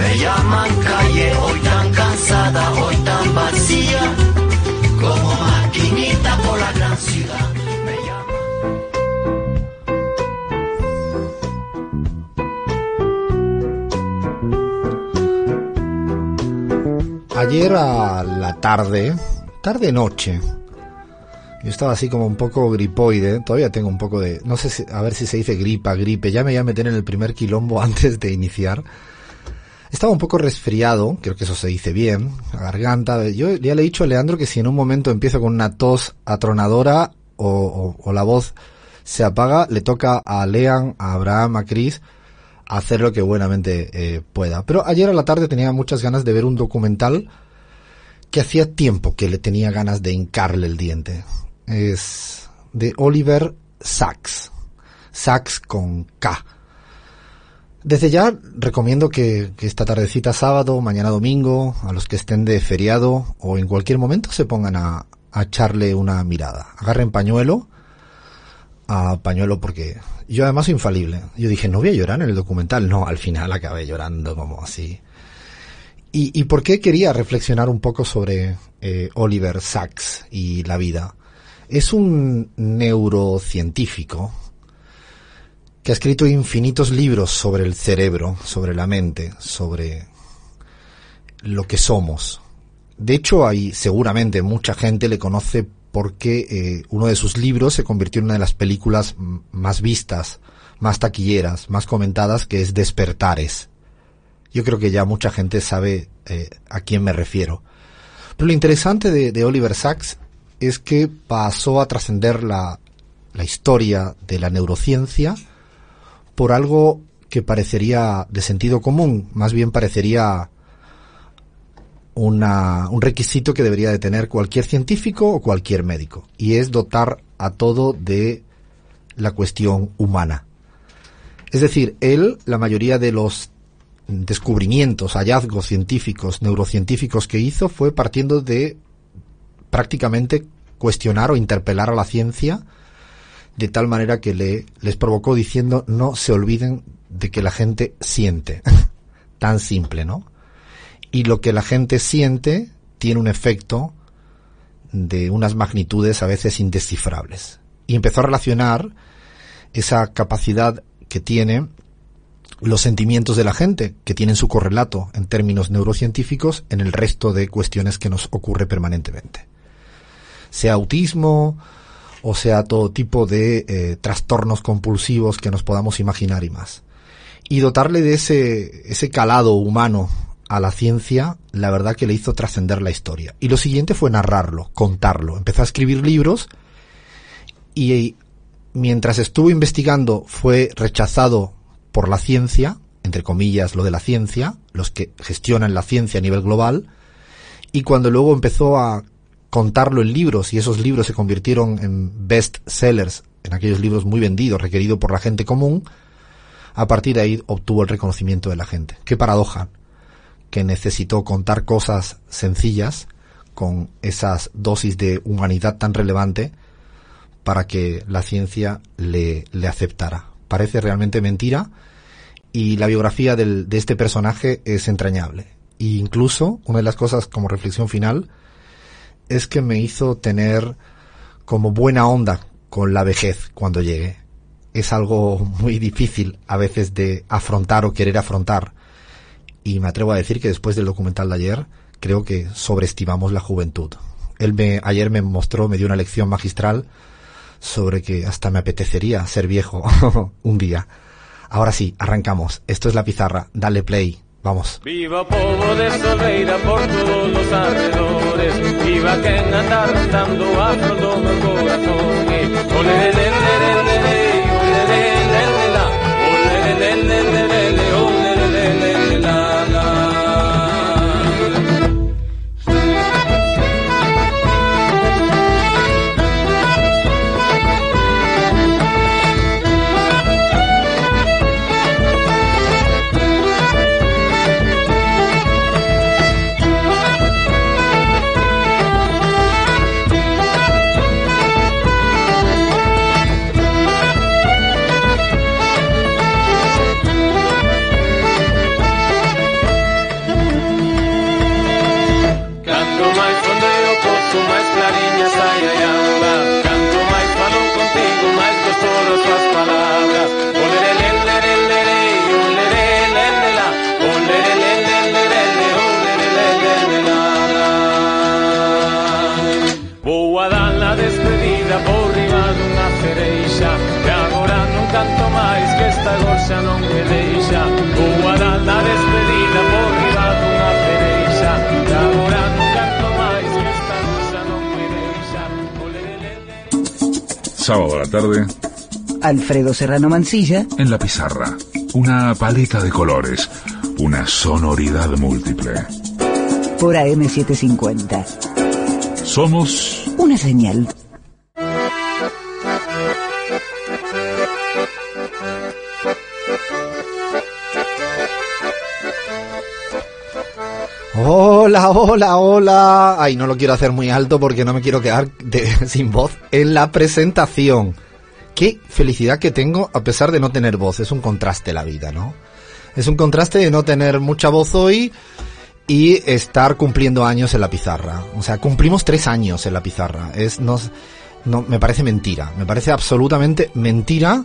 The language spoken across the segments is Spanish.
Me llaman calle, hoy tan cansada, hoy tan vacía. Como maquinita por la gran ciudad. Me. Ayer a la tarde, tarde-noche, yo estaba así como un poco gripoide, todavía tengo un poco de, no sé si, a ver si se dice gripa, gripe, ya me voy a meter en el primer quilombo antes de iniciar. Estaba un poco resfriado, creo que eso se dice bien, la garganta. Yo ya le he dicho a Leandro que si en un momento empiezo con una tos atronadora o, la voz se apaga, le toca a Lean, a Abraham, a Chris hacer lo que buenamente eh, pueda. Pero ayer a la tarde tenía muchas ganas de ver un documental que hacía tiempo que le tenía ganas de hincarle el diente. Es de Oliver Sacks. Sacks con K. Desde ya recomiendo que, esta tardecita sábado, mañana domingo, a los que estén de feriado o en cualquier momento se pongan a, a echarle una mirada. Agarren pañuelo, a pañuelo porque yo además soy infalible. Yo dije, no voy a llorar en el documental. No, al final acabé llorando como así. ¿Y, y por qué quería reflexionar un poco sobre eh, Oliver Sacks y la vida? Es un neurocientífico que ha escrito infinitos libros sobre el cerebro, sobre la mente, sobre lo que somos. De hecho, hay seguramente mucha gente le conoce porque eh, uno de sus libros se convirtió en una de las películas más vistas, más taquilleras, más comentadas, que es Despertares. Yo creo que ya mucha gente sabe eh, a quién me refiero. Pero lo interesante de, de Oliver Sacks es que pasó a trascender la, la historia de la neurociencia por algo que parecería de sentido común, más bien parecería una, un requisito que debería de tener cualquier científico o cualquier médico, y es dotar a todo de la cuestión humana. Es decir, él, la mayoría de los descubrimientos, hallazgos científicos, neurocientíficos que hizo fue partiendo de prácticamente cuestionar o interpelar a la ciencia de tal manera que le, les provocó diciendo no se olviden de que la gente siente. Tan simple, ¿no? Y lo que la gente siente tiene un efecto de unas magnitudes a veces indescifrables. Y empezó a relacionar esa capacidad que tiene los sentimientos de la gente, que tienen su correlato en términos neurocientíficos en el resto de cuestiones que nos ocurre permanentemente. Sea autismo, o sea todo tipo de eh, trastornos compulsivos que nos podamos imaginar y más. Y dotarle de ese, ese calado humano a la ciencia, la verdad que le hizo trascender la historia. Y lo siguiente fue narrarlo, contarlo. Empezó a escribir libros y mientras estuvo investigando fue rechazado por la ciencia, entre comillas lo de la ciencia, los que gestionan la ciencia a nivel global, y cuando luego empezó a contarlo en libros y esos libros se convirtieron en best sellers, en aquellos libros muy vendidos, requeridos por la gente común, a partir de ahí obtuvo el reconocimiento de la gente. Qué paradoja que necesitó contar cosas sencillas con esas dosis de humanidad tan relevante para que la ciencia le, le aceptara. Parece realmente mentira y la biografía del, de este personaje es entrañable. E incluso, una de las cosas como reflexión final, es que me hizo tener como buena onda con la vejez cuando llegue. Es algo muy difícil a veces de afrontar o querer afrontar. Y me atrevo a decir que después del documental de ayer, creo que sobreestimamos la juventud. Él me, ayer me mostró, me dio una lección magistral sobre que hasta me apetecería ser viejo un día. Ahora sí, arrancamos. Esto es la pizarra. Dale play. Vamos. Viva Povo de Solveira por todos los alrededores Viva quen anda rondando a flor do meu corazón Sábado a la tarde, Alfredo Serrano Mancilla, en la pizarra. Una paleta de colores, una sonoridad múltiple. por AM750. Somos Una señal. Hola, hola, hola. Ay, no lo quiero hacer muy alto porque no me quiero quedar de- sin voz en la presentación. Qué felicidad que tengo a pesar de no tener voz. Es un contraste la vida, ¿no? Es un contraste de no tener mucha voz hoy y estar cumpliendo años en la pizarra. O sea, cumplimos tres años en la pizarra. Es, nos, no, me parece mentira. Me parece absolutamente mentira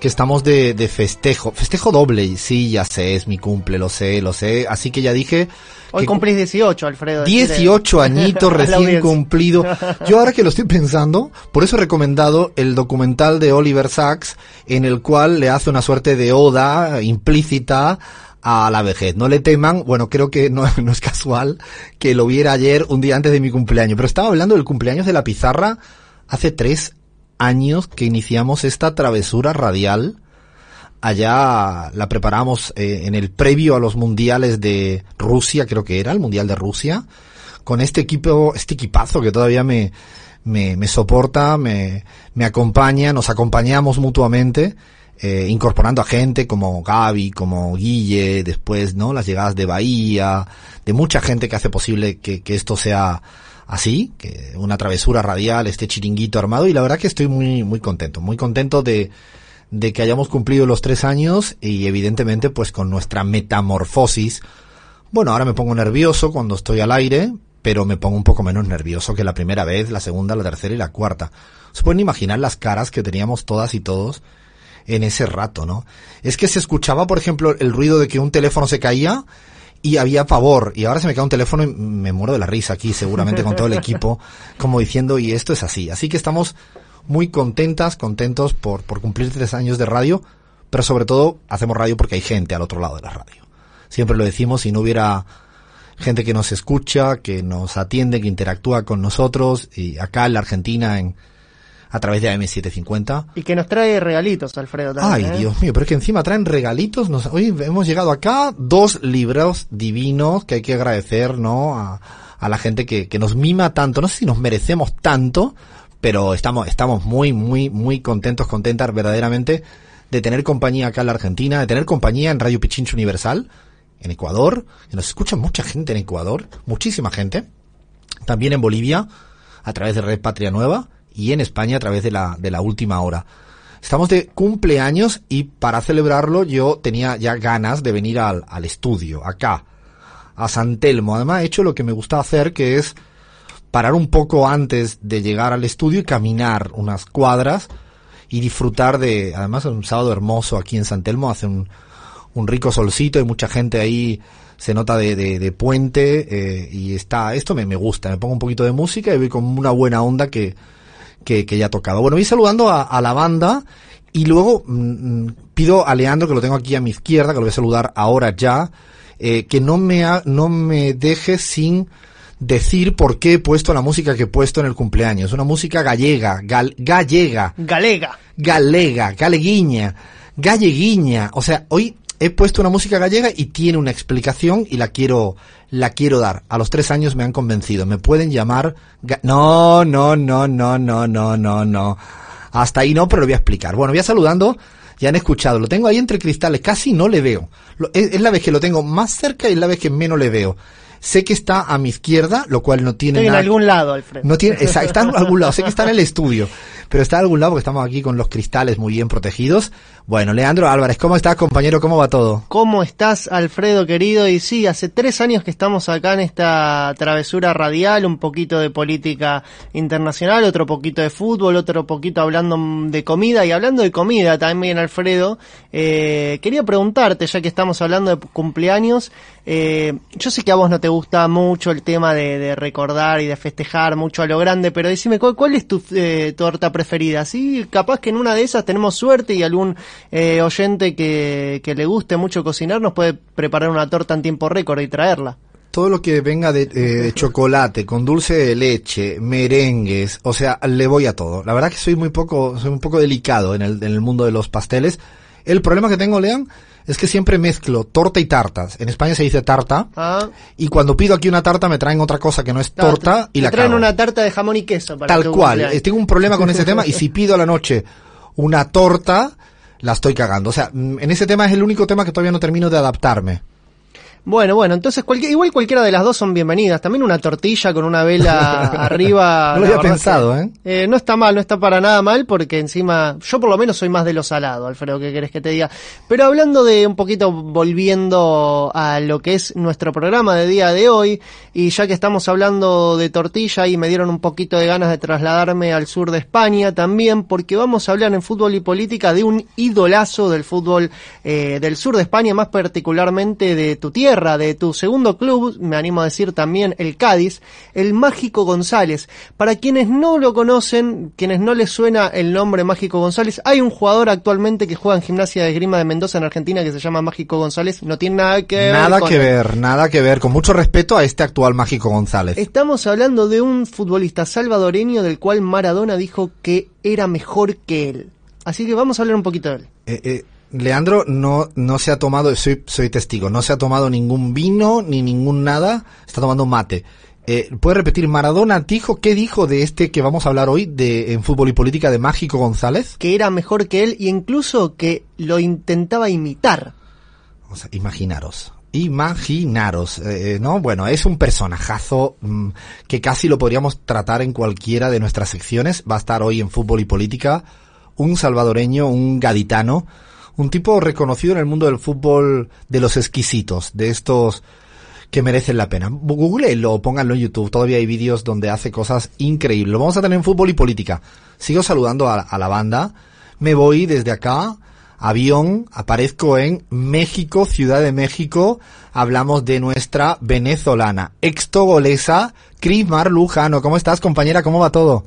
que estamos de, de festejo. Festejo doble. Sí, ya sé, es mi cumple, lo sé, lo sé. Así que ya dije... Hoy cumplís 18, Alfredo. decirle 18 añitos recién cumplido. Yo ahora que lo estoy pensando, por eso he recomendado el documental de Oliver Sacks, en el cual le hace una suerte de oda implícita a la vejez. No le teman, bueno, creo que no, no es casual que lo viera ayer, un día antes de mi cumpleaños, pero estaba hablando del cumpleaños de la pizarra hace tres años que iniciamos esta travesura radial allá la preparamos eh, en el previo a los mundiales de Rusia, creo que era el mundial de Rusia, con este equipo, este equipazo que todavía me, me, me soporta, me, me acompaña, nos acompañamos mutuamente, eh, incorporando a gente como Gaby, como Guille, después, ¿no? Las llegadas de Bahía, de mucha gente que hace posible que, que esto sea así, que una travesura radial, este chiringuito armado, y la verdad que estoy muy, muy contento, muy contento de, de que hayamos cumplido los tres años y evidentemente pues con nuestra metamorfosis. Bueno, ahora me pongo nervioso cuando estoy al aire, pero me pongo un poco menos nervioso que la primera vez, la segunda, la tercera y la cuarta. Se pueden imaginar las caras que teníamos todas y todos en ese rato, ¿no? Es que se escuchaba, por ejemplo, el ruido de que un teléfono se caía y había pavor. Y ahora se me cae un teléfono y me muero de la risa aquí, seguramente con todo el equipo, como diciendo, y esto es así. Así que estamos muy contentas, contentos por, por cumplir tres años de radio, pero sobre todo hacemos radio porque hay gente al otro lado de la radio. Siempre lo decimos, si no hubiera gente que nos escucha, que nos atiende, que interactúa con nosotros, y acá en la Argentina, en, a través de AM750, Y que nos trae regalitos, Alfredo. Ay, También, ¿eh? Dios mío, pero es que encima traen regalitos. Nos, hoy hemos llegado acá, dos libros divinos que hay que agradecer, ¿no? A, a la gente que, que nos mima tanto. No sé si nos merecemos tanto, pero estamos, estamos muy, muy, muy contentos, contentas verdaderamente de tener compañía acá en la Argentina, de tener compañía en Radio Pichincho Universal, en Ecuador, que nos escucha mucha gente en Ecuador, muchísima gente. También en Bolivia, a través de Red Patria Nueva, y en España a través de la, de la última hora. Estamos de cumpleaños y para celebrarlo yo tenía ya ganas de venir al, al estudio, acá, a San Telmo. Además he hecho lo que me gusta hacer, que es parar un poco antes de llegar al estudio y caminar unas cuadras y disfrutar de, además es un sábado hermoso aquí en San Telmo, hace un, un rico solcito, hay mucha gente ahí, se nota de, de, de puente eh, y está, esto me, me gusta, me pongo un poquito de música y voy con una buena onda que, que, que ya ha tocado. Bueno, voy saludando a, a la banda y luego mm, mm, pido a Leandro, que lo tengo aquí a mi izquierda, que lo voy a saludar ahora ya, eh, que no me, ha- no me deje sin decir por qué he puesto la música que he puesto en el cumpleaños. Una música gallega, gal- gallega, Galega. galega, galeguiña, galleguiña. O sea, hoy he puesto una música gallega y tiene una explicación y la quiero, la quiero dar. A los tres años me han convencido. Me pueden llamar. No, no, no, no, no, no, no, no. Hasta ahí no, pero lo voy a explicar. Bueno, voy a saludando. Ya han escuchado. Lo tengo ahí entre cristales. Casi no le veo. Es, es la vez que lo tengo más cerca y es la vez que menos le veo. Sé que está a mi izquierda, lo cual no tiene Estoy en nada. algún lado, Alfredo. No tiene, está en algún lado, sé que está en el estudio, pero está en algún lado porque estamos aquí con los cristales muy bien protegidos. Bueno, Leandro Álvarez, ¿cómo estás, compañero? ¿Cómo va todo? ¿Cómo estás, Alfredo querido? Y sí, hace tres años que estamos acá en esta travesura radial, un poquito de política internacional, otro poquito de fútbol, otro poquito hablando de comida y hablando de comida también, Alfredo. eh, quería preguntarte, ya que estamos hablando de cumpleaños, eh, yo sé que a vos no te te gusta mucho el tema de, de recordar y de festejar mucho a lo grande, pero decime, ¿cuál, cuál es tu eh, torta preferida? Sí, capaz que en una de esas tenemos suerte y algún eh, oyente que, le guste mucho cocinar nos puede preparar una torta en tiempo récord y traerla. Todo lo que venga de eh, chocolate, con dulce de leche, merengues, o sea, le voy a todo. La verdad que soy muy poco, soy un poco delicado en el, en el mundo de los pasteles. El problema que tengo, Lean, es que siempre mezclo torta y tartas. En España se dice tarta. Ah, Y cuando pido aquí una tarta me traen otra cosa que no es torta te- y te la traen cago. una tarta de jamón y queso para Tal cual. cumpleaños. Eh, Tengo un problema con ese tema y si pido a la noche una torta, la estoy cagando. O sea, mm, en ese tema es el único tema que todavía no termino de adaptarme. Bueno, bueno, entonces cualquier, igual cualquiera de las dos son bienvenidas. También una tortilla con una vela arriba. No lo había pensado, que, ¿eh? eh, No está mal, no está para nada mal, porque encima, yo por lo menos soy más de lo salado, Alfredo, ¿qué querés que te diga? Pero hablando de un poquito, volviendo a lo que es nuestro programa de día de hoy, y ya que estamos hablando de tortilla y me dieron un poquito de ganas de trasladarme al sur de España también, porque vamos a hablar en fútbol y política de un idolazo del fútbol eh, del sur de España, más particularmente de tu tierra, de tu segundo club, me animo a decir también el Cádiz, el Mágico González. Para quienes no lo conocen, quienes no les suena el nombre Mágico González, hay un jugador actualmente que juega en Gimnasia de Esgrima de Mendoza en Argentina que se llama Mágico González, no tiene nada que ver Nada con que él. ver, nada que ver. Con mucho respeto a este actual Mágico González. Estamos hablando de un futbolista salvadoreño del cual Maradona dijo que era mejor que él. Así que vamos a hablar un poquito de él. Eh, eh, Leandro no, no se ha tomado, soy, soy testigo, no se ha tomado ningún vino ni ningún nada, está tomando mate. Eh, ¿Puede repetir, Maradona dijo, qué dijo de este que vamos a hablar hoy de, en fútbol y política de Mágico González? Que era mejor que él y incluso que lo intentaba imitar. O sea, imaginaros. Imaginaros, eh, eh, ¿no? Bueno, es un personajazo mm, que casi lo podríamos tratar en cualquiera de nuestras secciones. Va a estar hoy en fútbol y política. Un salvadoreño, un gaditano, un tipo reconocido en el mundo del fútbol de los exquisitos, de estos que merecen la pena. Googleenlo, pónganlo en YouTube. Todavía hay vídeos donde hace cosas increíbles. Vamos a tener en fútbol y política. Sigo saludando a, a la banda. Me voy desde acá avión, aparezco en México, Ciudad de México, hablamos de nuestra venezolana, extogolesa, Cris Mar Lujano. ¿Cómo estás, compañera? ¿Cómo va todo?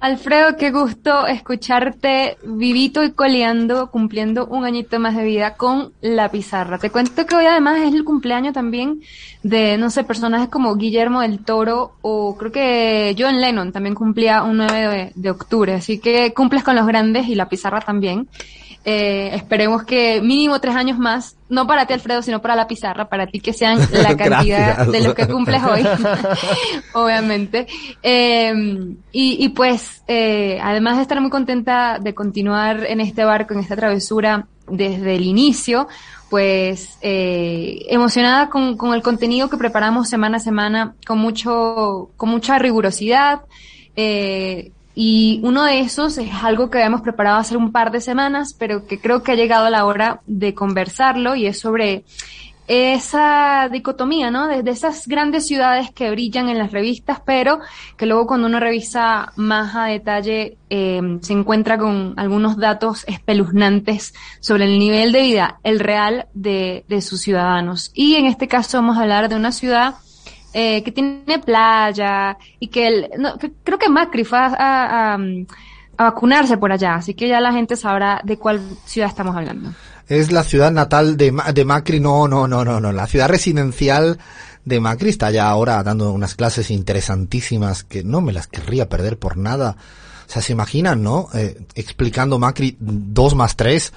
Alfredo, qué gusto escucharte vivito y coleando, cumpliendo un añito más de vida con la pizarra. Te cuento que hoy además es el cumpleaños también de, no sé, personajes como Guillermo del Toro o creo que John Lennon también cumplía un 9 de, de octubre. Así que cumples con los grandes y la pizarra también. Eh, esperemos que mínimo tres años más, no para ti Alfredo, sino para la pizarra, para ti que sean la cantidad Gracias. de los que cumples hoy, obviamente. Eh, y, y pues, eh, además de estar muy contenta de continuar en este barco, en esta travesura desde el inicio, pues eh, emocionada con, con el contenido que preparamos semana a semana, con mucho, con mucha rigurosidad. Eh, y uno de esos es algo que habíamos preparado hace un par de semanas, pero que creo que ha llegado la hora de conversarlo y es sobre esa dicotomía, ¿no? De, de esas grandes ciudades que brillan en las revistas, pero que luego cuando uno revisa más a detalle eh, se encuentra con algunos datos espeluznantes sobre el nivel de vida, el real de, de sus ciudadanos. Y en este caso vamos a hablar de una ciudad eh, que tiene playa y que, el, no, creo que Macri fue a, a- a- vacunarse por allá, así que ya la gente sabrá de cuál ciudad estamos hablando. Es la ciudad natal de, de Macri. No, no, no, no, no. La ciudad residencial de Macri está ya ahora dando unas clases interesantísimas que no me las querría perder por nada. O sea, se imaginan, ¿no? Eh, explicando Macri dos más tres,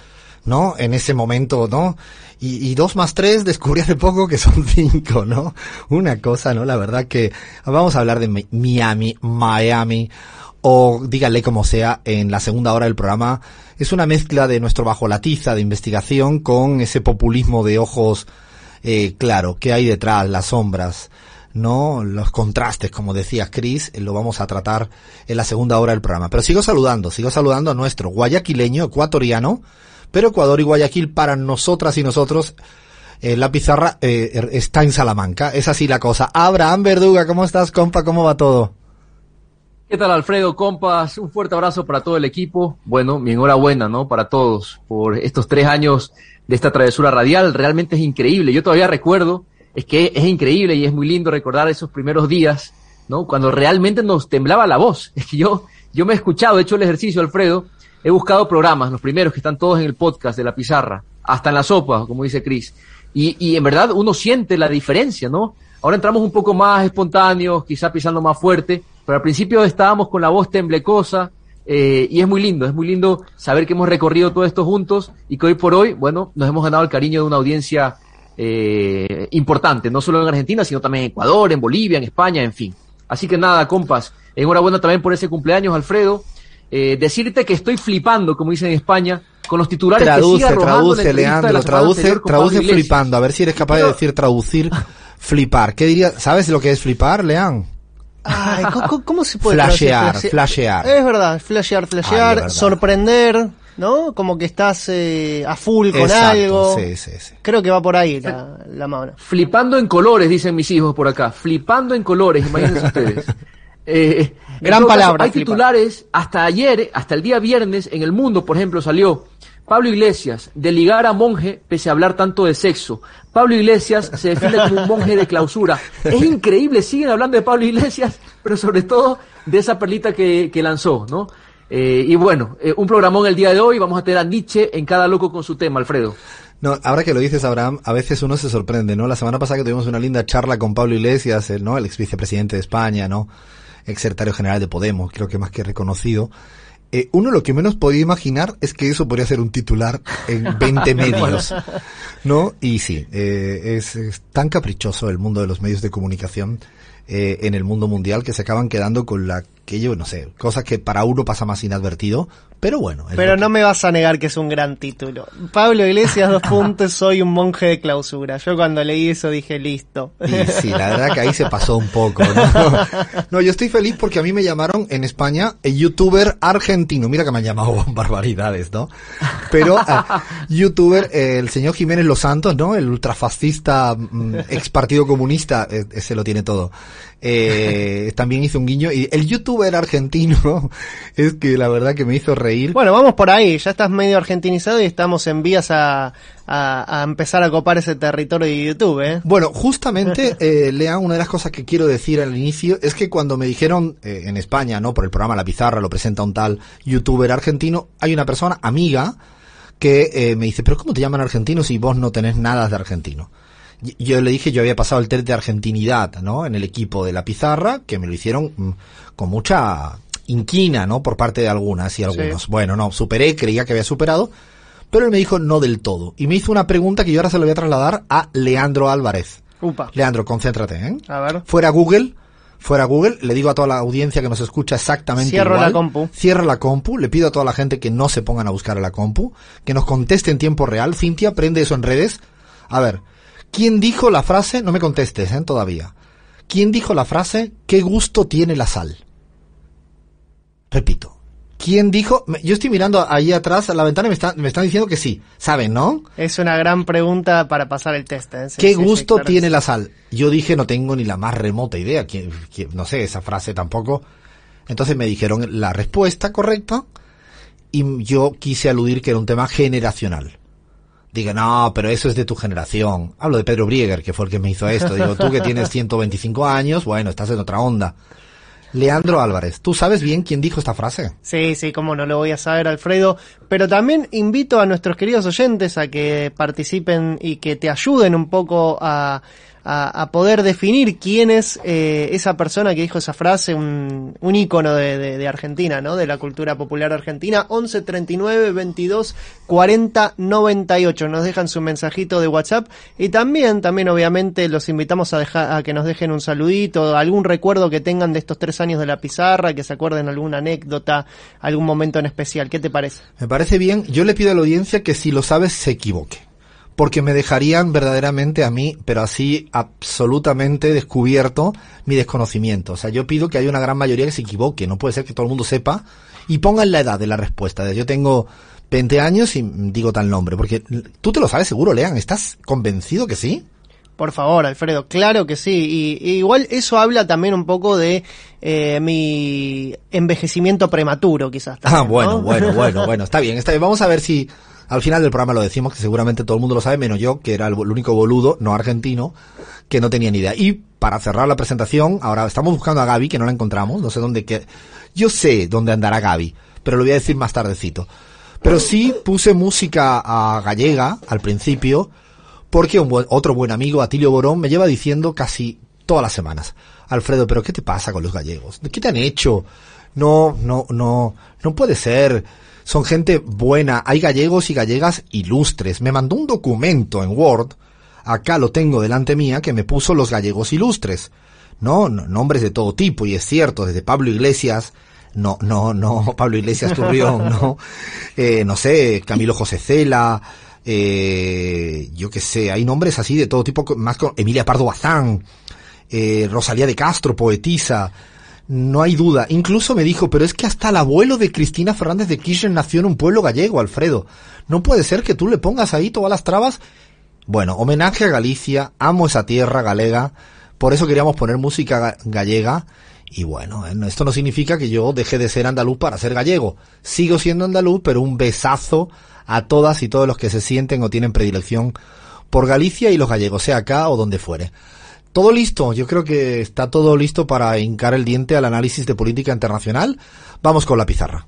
¿no? En ese momento, ¿no? Y, dos más tres descubrí hace poco que son cinco, ¿no? Una cosa, ¿no? La verdad que vamos a hablar de Mi- Miami, Miami, o díganle como sea en la segunda hora del programa. Es una mezcla de nuestro bajo la tiza de investigación con ese populismo de ojos, eh, claro, que hay detrás, las sombras, ¿no? Los contrastes, como decía Chris, lo vamos a tratar en la segunda hora del programa. Pero sigo saludando, sigo saludando a nuestro guayaquileño, ecuatoriano, pero Ecuador y Guayaquil para nosotras y nosotros, eh, la pizarra eh, er- está en Salamanca, es así la cosa. Abraham Verduga, ¿cómo estás, compa? ¿Cómo va todo? ¿Qué tal, Alfredo? Compas, un fuerte abrazo para todo el equipo. Bueno, mi enhorabuena, ¿no? Para todos por estos tres años de esta travesura radial. Realmente es increíble. Yo todavía recuerdo es que es increíble y es muy lindo recordar esos primeros días, ¿no? Cuando realmente nos temblaba la voz. Es que yo, yo me he escuchado, he hecho el ejercicio, Alfredo, he buscado programas, los primeros que están todos en el podcast de la pizarra, hasta en la sopa, como dice Chris. Y, y en verdad uno siente la diferencia, ¿no? Ahora entramos un poco más espontáneos, quizá pisando más fuerte, pero al principio estábamos con la voz temblecosa, eh, y es muy lindo, es muy lindo saber que hemos recorrido todo esto juntos y que hoy por hoy, bueno, nos hemos ganado el cariño de una audiencia eh, importante, no solo en Argentina, sino también en Ecuador, en Bolivia, en España, en fin. Así que nada, compas, enhorabuena también por ese cumpleaños, Alfredo. Eh, decirte que estoy flipando, como dicen en España, con los titulares Traduce, que sigue arrojando la traduce, entrevista de Leandro, la traduce, anterior traduce Pablo Iglesias. flipando. A ver si eres capaz de Pero- decir traducir, flipar. ¿Qué diría? ¿Sabes lo que es flipar, Lean? Ay, ¿cómo, cómo- se puede Flashear, traducir? flashear. Es verdad, flashear, flashear, Ay, de verdad. sorprender, ¿no? Como que estás eh, a full con Exacto, algo. sí, sí, sí. Creo que va por ahí la, la mano. Flipando en colores, dicen mis hijos por acá. Flipando en colores, imagínense ustedes. Eh, Gran caso, palabra, hay titulares, hasta ayer, hasta el día viernes, en el mundo, por ejemplo, salió Pablo Iglesias, de ligar a monje pese a hablar tanto de sexo. Pablo Iglesias se define como un monje de clausura. Es increíble, siguen hablando de Pablo Iglesias, pero sobre todo de esa perlita que, que lanzó, ¿no? Eh, y bueno, eh, un programón el día de hoy, vamos a tener a Nietzsche en cada loco con su tema, Alfredo. No, ahora que lo dices, Abraham, a veces uno se sorprende, ¿no? La semana pasada que tuvimos una linda charla con Pablo Iglesias, el, ¿no? El ex vicepresidente de España, ¿no? Ex secretario general de Podemos, creo que más que reconocido. Eh, uno lo que menos podía imaginar es que eso podría ser un titular en 20 medios, ¿no? Y sí, eh, es, es tan caprichoso el mundo de los medios de comunicación eh, en el mundo mundial que se acaban quedando con la que yo no sé, cosas que para uno pasa más inadvertido, pero bueno. Pero que- no me vas a negar que es un gran título. Pablo Iglesias, dos puntos, soy un monje de clausura. Yo cuando leí eso dije, listo. Y sí, la verdad que ahí se pasó un poco, ¿no? No, yo estoy feliz porque a mí me llamaron en España el youtuber argentino. Mira que me han llamado barbaridades, ¿no? Pero eh, youtuber, eh, el señor Jiménez Los Santos, ¿no? El ultrafascista mm, ex partido comunista, eh, ese lo tiene todo. Eh, también hizo un guiño. Y el youtuber argentino es que la verdad que me hizo reír. Bueno, vamos por ahí. Ya estás medio argentinizado y estamos en vías a, a, a empezar a copar ese territorio de YouTube, ¿eh? Bueno, justamente, eh, Lean, una de las cosas que quiero decir al inicio es que cuando me dijeron eh, en España, ¿no? Por el programa La Pizarra lo presenta un tal youtuber argentino, hay una persona, amiga, que eh, me dice, pero ¿cómo te llaman argentino si vos no tenés nada de argentino? Yo le dije, yo había pasado el test de argentinidad, ¿no? En el equipo de La Pizarra, que me lo hicieron mm, con mucha inquina, ¿no? Por parte de algunas y algunos. Bueno, no, superé, creía que había superado, pero él me dijo no del todo. Y me hizo una pregunta que yo ahora se lo voy a trasladar a Leandro Álvarez. Upa. Leandro, concéntrate, ¿eh? A ver. Fuera Google, fuera Google, le digo a toda la audiencia que nos escucha exactamente Cierro igual. la compu. Cierra la compu, le pido a toda la gente que no se pongan a buscar a la compu, que nos conteste en tiempo real. Cintia, prende eso en redes. A ver, ¿quién dijo la frase? No me contestes, ¿eh? Todavía. ¿Quién dijo la frase? ¿Qué gusto tiene la sal? Repito. ¿Quién dijo? Yo estoy mirando ahí atrás a la ventana y me, está- me están diciendo que sí. ¿Saben, no? Es una gran pregunta para pasar el test. ¿eh? Sí, ¿Qué sí, sí, gusto claro tiene la sal? Yo dije, no tengo ni la más remota idea. que- que- no sé, esa frase tampoco. Entonces me dijeron la respuesta correcta y yo quise aludir que era un tema generacional. Diga, no, pero eso es de tu generación. Hablo de Pedro Brieger, que fue el que me hizo esto. Digo, tú que tienes 125 años, bueno, estás en otra onda. Leandro Álvarez, ¿tú sabes bien quién dijo esta frase? Sí, sí, cómo no lo voy a saber, Alfredo. Pero también invito a nuestros queridos oyentes a que participen y que te ayuden un poco a, a, a poder definir quién es eh, esa persona que dijo esa frase, un, un ícono de, de- de Argentina, ¿no? De la cultura popular argentina. 11 39 22 40 98. Nos dejan su mensajito de WhatsApp. Y también, también obviamente los invitamos a, dejar, a que nos dejen un saludito, algún recuerdo que tengan de estos tres años de la pizarra, que se acuerden alguna anécdota, algún momento en especial. ¿Qué te parece? Me parece bien. Yo le pido a la audiencia que si lo sabes se equivoque. Porque me dejarían verdaderamente a mí, pero así absolutamente descubierto mi desconocimiento. O sea, yo pido que haya una gran mayoría que se equivoque. No puede ser que todo el mundo sepa y pongan la edad de la respuesta. Yo tengo 20 años y digo tal nombre. Porque tú te lo sabes seguro, Lean. ¿Estás convencido que sí? Por favor, Alfredo, claro que sí. Y, y igual eso habla también un poco de eh, mi envejecimiento prematuro, quizás. Ah, bueno, ¿no? bueno, bueno, bueno. Está bien, está bien. Vamos a ver si Al final del programa lo decimos, que seguramente todo el mundo lo sabe, menos yo, que era el, único boludo, no argentino, que no tenía ni idea. Y para cerrar la presentación, ahora estamos buscando a Gaby, que no la encontramos, no sé dónde que Yo sé dónde andará Gaby, pero lo voy a decir más tardecito. Pero sí puse música a gallega al principio, porque un buen- otro buen amigo, Atilio Borón, me lleva diciendo casi todas las semanas, Alfredo, pero ¿qué te pasa con los gallegos? ¿Qué te han hecho? No, no, no, no puede ser. Son gente buena. Hay gallegos y gallegas ilustres. Me mandó un documento en Word. Acá lo tengo delante mía que me puso los gallegos ilustres. No, no, nombres de todo tipo. Y es cierto, desde Pablo Iglesias, no, no, no, Pablo Iglesias Turrión, no, eh, no sé, Camilo José Cela, eh, yo qué sé, hay nombres así de todo tipo, más con Emilia Pardo Bazán, eh, Rosalía de Castro, poetisa, no hay duda. Incluso me dijo, pero es que hasta el abuelo de Cristina Fernández de Kirchner nació en un pueblo gallego, Alfredo. No puede ser que tú le pongas ahí todas las trabas. Bueno, homenaje a Galicia, amo esa tierra galega, por eso queríamos poner música ga- gallega. Y bueno, eh, esto no significa que yo deje de ser andaluz para ser gallego. Sigo siendo andaluz, pero un besazo a todas y todos los que se sienten o tienen predilección por Galicia y los gallegos, sea acá o donde fuere. Todo listo, yo creo que está todo listo para hincar el diente al análisis de política internacional. Vamos con la pizarra.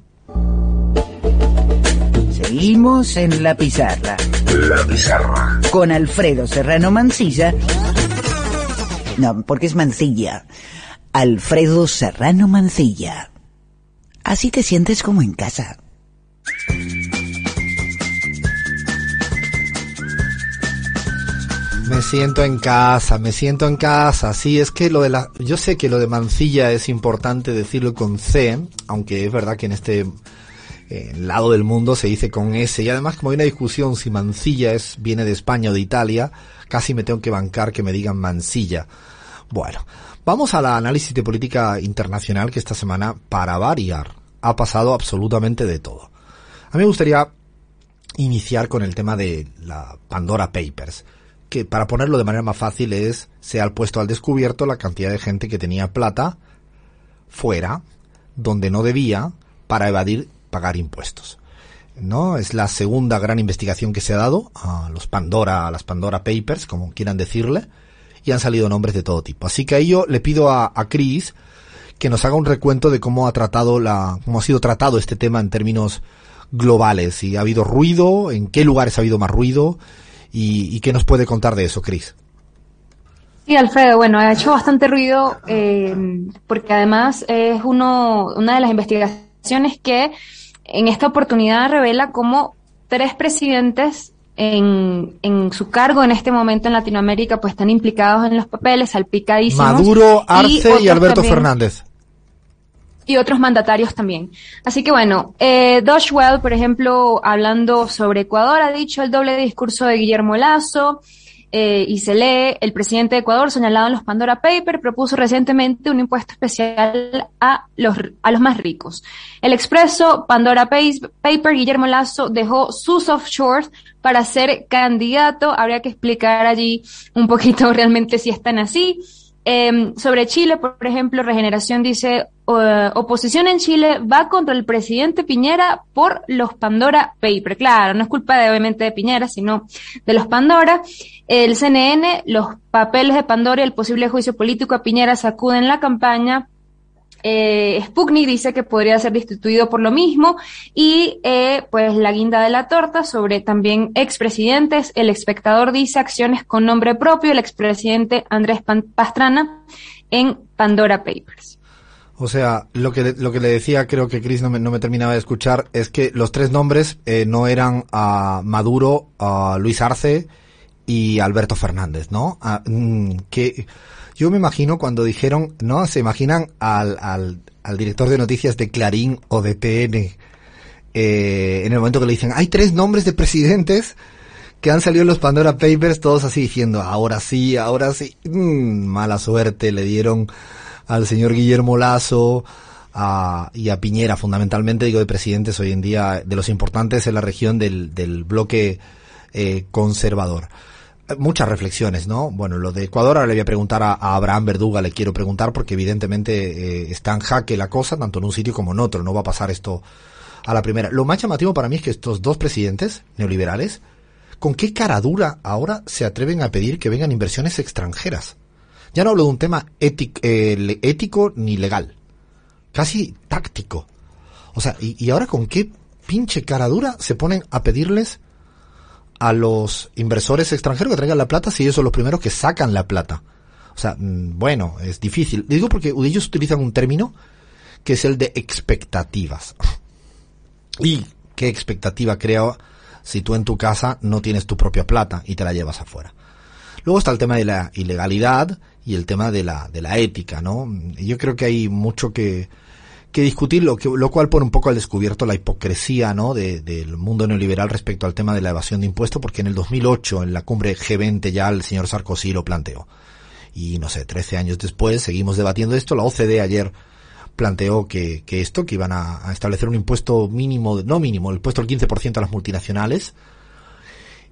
Seguimos en la pizarra. La pizarra. Con Alfredo Serrano Mancilla. No, porque es Mancilla. Alfredo Serrano Mancilla. Así te sientes como en casa. Me siento en casa, me siento en casa. Sí, es que lo de la, yo sé que lo de Mancilla es importante decirlo con C, aunque es verdad que en este eh, lado del mundo se dice con S. Y además, como hay una discusión si Mancilla es, viene de España o de Italia, casi me tengo que bancar que me digan Mansilla. Bueno, vamos al análisis de política internacional que esta semana, para variar, ha pasado absolutamente de todo. A mí me gustaría iniciar con el tema de la Pandora Papers, que para ponerlo de manera más fácil es, se ha puesto al descubierto la cantidad de gente que tenía plata fuera, donde no debía, para evadir pagar impuestos. ¿No? Es la segunda gran investigación que se ha dado a los Pandora, a las Pandora Papers, como quieran decirle, y han salido nombres de todo tipo. Así que a ello le pido a, a Chris que nos haga un recuento de cómo ha tratado la, cómo ha sido tratado este tema en términos globales. Si ha habido ruido, en qué lugares ha habido más ruido y, y qué nos puede contar de eso, Chris. Sí, Alfredo, bueno, ha hecho bastante ruido eh, porque además es uno, una de las investigaciones que en esta oportunidad revela cómo tres presidentes en, en su cargo en este momento en Latinoamérica pues están implicados en los papeles, salpicadísimos. Maduro, Arce y, Alberto también- Fernández. Y otros mandatarios también. Así que bueno, eh, Doshwell, por ejemplo, hablando sobre Ecuador, ha dicho el doble discurso de Guillermo Lazo, eh, y se lee, el presidente de Ecuador, señalado en los Pandora Papers, propuso recientemente un impuesto especial a los, a los más ricos. El expreso Pandora Paper, Guillermo Lazo dejó sus offshores para ser candidato. Habría que explicar allí un poquito realmente si están así. Eh, sobre Chile, por ejemplo, Regeneración dice, oposición en Chile va contra el presidente Piñera por los Pandora Papers. Claro, no es culpa de, obviamente de Piñera, sino de los Pandora. El CNN, los papeles de Pandora y el posible juicio político a Piñera sacuden la campaña. Eh, dice que podría ser destituido por lo mismo y eh, pues la guinda de la torta sobre también expresidentes. El espectador dice acciones con nombre propio, el expresidente Andrés Pastrana en Pandora Papers. O sea, lo que, lo que le decía, creo que Chris no me, no me terminaba de escuchar, es que los tres nombres eh, no eran a Maduro, a Luis Arce y Alberto Fernández, ¿no? Ah, mm, que yo me imagino cuando dijeron, ¿no? Se imaginan al, al, al director de noticias de Clarín o de TN eh, en el momento que le dicen, hay tres nombres de presidentes que han salido en los Pandora Papers, todos así diciendo, ahora sí, ahora sí, Mm, mala suerte le dieron al señor Guillermo Lazo a, y a Piñera, fundamentalmente, digo, de presidentes hoy en día, de los importantes en la región del, del bloque eh, conservador. Muchas reflexiones, ¿no? Bueno, lo de Ecuador ahora le voy a preguntar a, Abraham Verduga, le quiero preguntar porque evidentemente eh, está en jaque la cosa, tanto en un sitio como en otro, no va a pasar esto a la primera. Lo más llamativo para mí es que estos dos presidentes neoliberales, ¿con qué cara dura ahora se atreven a pedir que vengan inversiones extranjeras? Ya no hablo de un tema ético, eh, ético ni legal, casi táctico. O sea, y, y ahora con qué pinche cara dura se ponen a pedirles a los inversores extranjeros que traigan la plata si ellos son los primeros que sacan la plata. O sea, mm, bueno, es difícil. Digo porque ellos utilizan un término que es el de expectativas. ¿Y qué expectativa crea si tú en tu casa no tienes tu propia plata y te la llevas afuera? Luego está el tema de la ilegalidad y el tema de la, de la ética, ¿no? Yo creo que hay mucho que, que discutir, lo, que, lo cual pone un poco al descubierto la hipocresía ¿no? De, del mundo neoliberal respecto al tema de la evasión de impuestos, porque en el 2008, en la cumbre G20, ya el señor Sarkozy lo planteó. Y no sé, 13 años después seguimos debatiendo esto. La OCDE ayer planteó que, que esto, que iban a, a, establecer un impuesto mínimo, no mínimo, el impuesto del 15% a las multinacionales.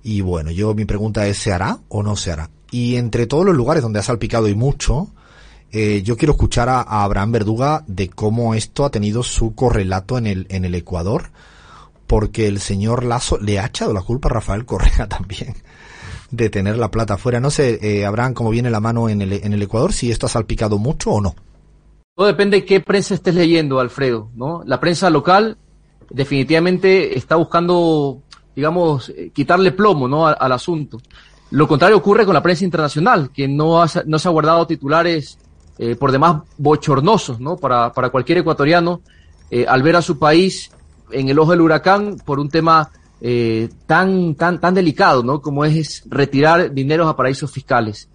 Y bueno, yo mi pregunta es, ¿se hará o no se hará? Y entre todos los lugares donde ha salpicado y mucho, eh, yo quiero escuchar a, Abraham Verduga de cómo esto ha tenido su correlato en el, en el Ecuador, porque el señor Lazo le ha echado la culpa a Rafael Correa también de tener la plata afuera. No sé, eh, Abraham, cómo viene la mano en el, en el Ecuador, si esto ha salpicado mucho o no. Todo depende de qué prensa estés leyendo, Alfredo, ¿no? La prensa local definitivamente está buscando, digamos, eh, quitarle plomo, ¿no? Al, al asunto. Lo contrario ocurre con la prensa internacional, que no, ha, no se ha guardado titulares eh, por demás bochornosos, ¿no? Para, para cualquier ecuatoriano, eh, al ver a su país en el ojo del huracán por un tema eh, tan, tan, tan delicado, ¿no? Como es retirar dineros a paraísos fiscales.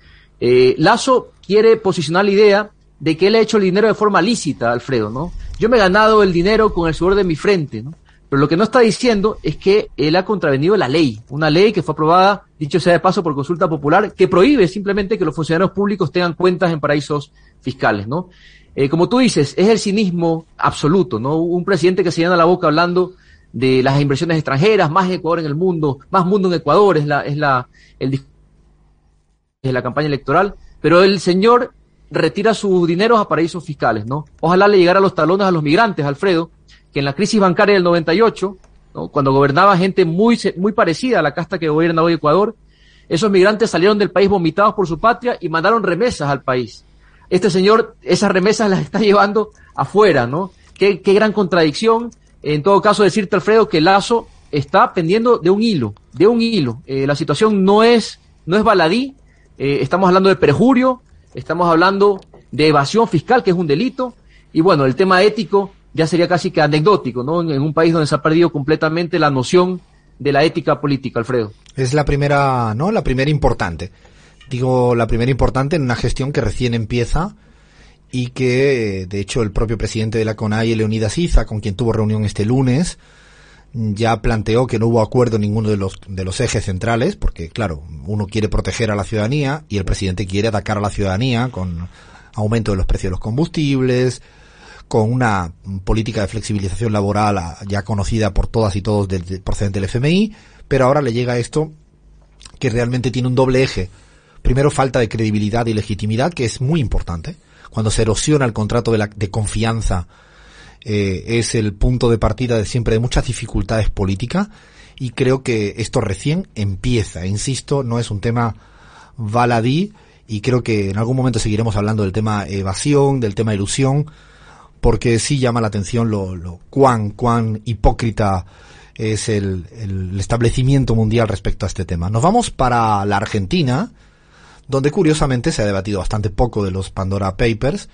Lazo quiere posicionar la idea de que él ha hecho el dinero de forma lícita, Alfredo, ¿no? Yo me he ganado el dinero con el sudor de mi frente, ¿no? Pero lo que no está diciendo es que él ha contravenido la ley, una ley que fue aprobada, dicho sea de paso, por consulta popular, que prohíbe simplemente que los funcionarios públicos tengan cuentas en paraísos fiscales, ¿no? Eh, como tú dices, es el cinismo absoluto, ¿no? Un presidente que se llena la boca hablando de las inversiones extranjeras, más Ecuador en el mundo, más mundo en Ecuador, es la, es la, el es la campaña electoral, pero el señor retira sus dineros a paraísos fiscales, ¿no? Ojalá le llegara los talones a los migrantes, Alfredo, que en la crisis bancaria del 98, ¿no? cuando gobernaba gente muy, muy parecida a la casta que gobierna hoy Ecuador, esos migrantes salieron del país vomitados por su patria y mandaron remesas al país. Este señor esas remesas las está llevando afuera, ¿no? Qué, qué gran contradicción. En todo caso, decirte, Alfredo, que Lazo está pendiendo de un hilo, de un hilo. Eh, la situación no es, no es baladí. Eh, estamos hablando de perjurio, estamos hablando de evasión fiscal, que es un delito. Y bueno, el tema ético ya sería casi que anecdótico, ¿no? En, en, un país donde se ha perdido completamente la noción de la ética política, Alfredo. Es la primera, ¿no? La primera importante. Digo, la primera importante en una gestión que recién empieza y que, de hecho, el propio presidente de la CONAI, Leonidas Iza, con quien tuvo reunión este lunes, ya planteó que no hubo acuerdo en ninguno de los, de los ejes centrales, porque, claro, uno quiere proteger a la ciudadanía y el presidente quiere atacar a la ciudadanía con aumento de los precios de los combustibles, con una política de flexibilización laboral ya conocida por todas y todos del, procedente del FMI, pero ahora le llega esto que realmente tiene un doble eje. Primero, falta de credibilidad y legitimidad, que es muy importante. Cuando se erosiona el contrato de, la, de confianza, eh, es el punto de partida de siempre de muchas dificultades políticas y creo que esto recién empieza. Insisto, no es un tema baladí y creo que en algún momento seguiremos hablando del tema evasión, del tema ilusión, porque sí llama la atención lo, lo cuán, cuán hipócrita es el, el, establecimiento mundial respecto a este tema. Nos vamos para la Argentina, donde curiosamente se ha debatido bastante poco de los Pandora Papers,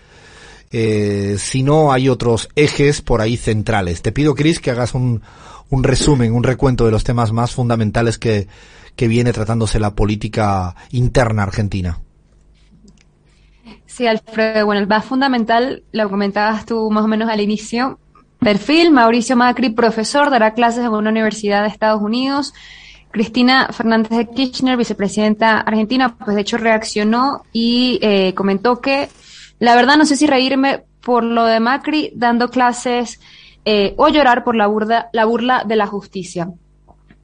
eh, si no hay otros ejes por ahí centrales. Te pido, Chris, que hagas un, un resumen, un recuento de los temas más fundamentales que, que viene tratándose la política interna argentina. Sí, Alfredo, bueno, el más fundamental, lo comentabas tú más o menos al inicio. Perfil, Mauricio Macri, profesor, dará clases en una universidad de Estados Unidos. Cristina Fernández de Kirchner, vicepresidenta argentina, pues de hecho reaccionó y eh, comentó que la verdad no sé si reírme por lo de Macri dando clases eh, o llorar por la burla, la burla de la justicia.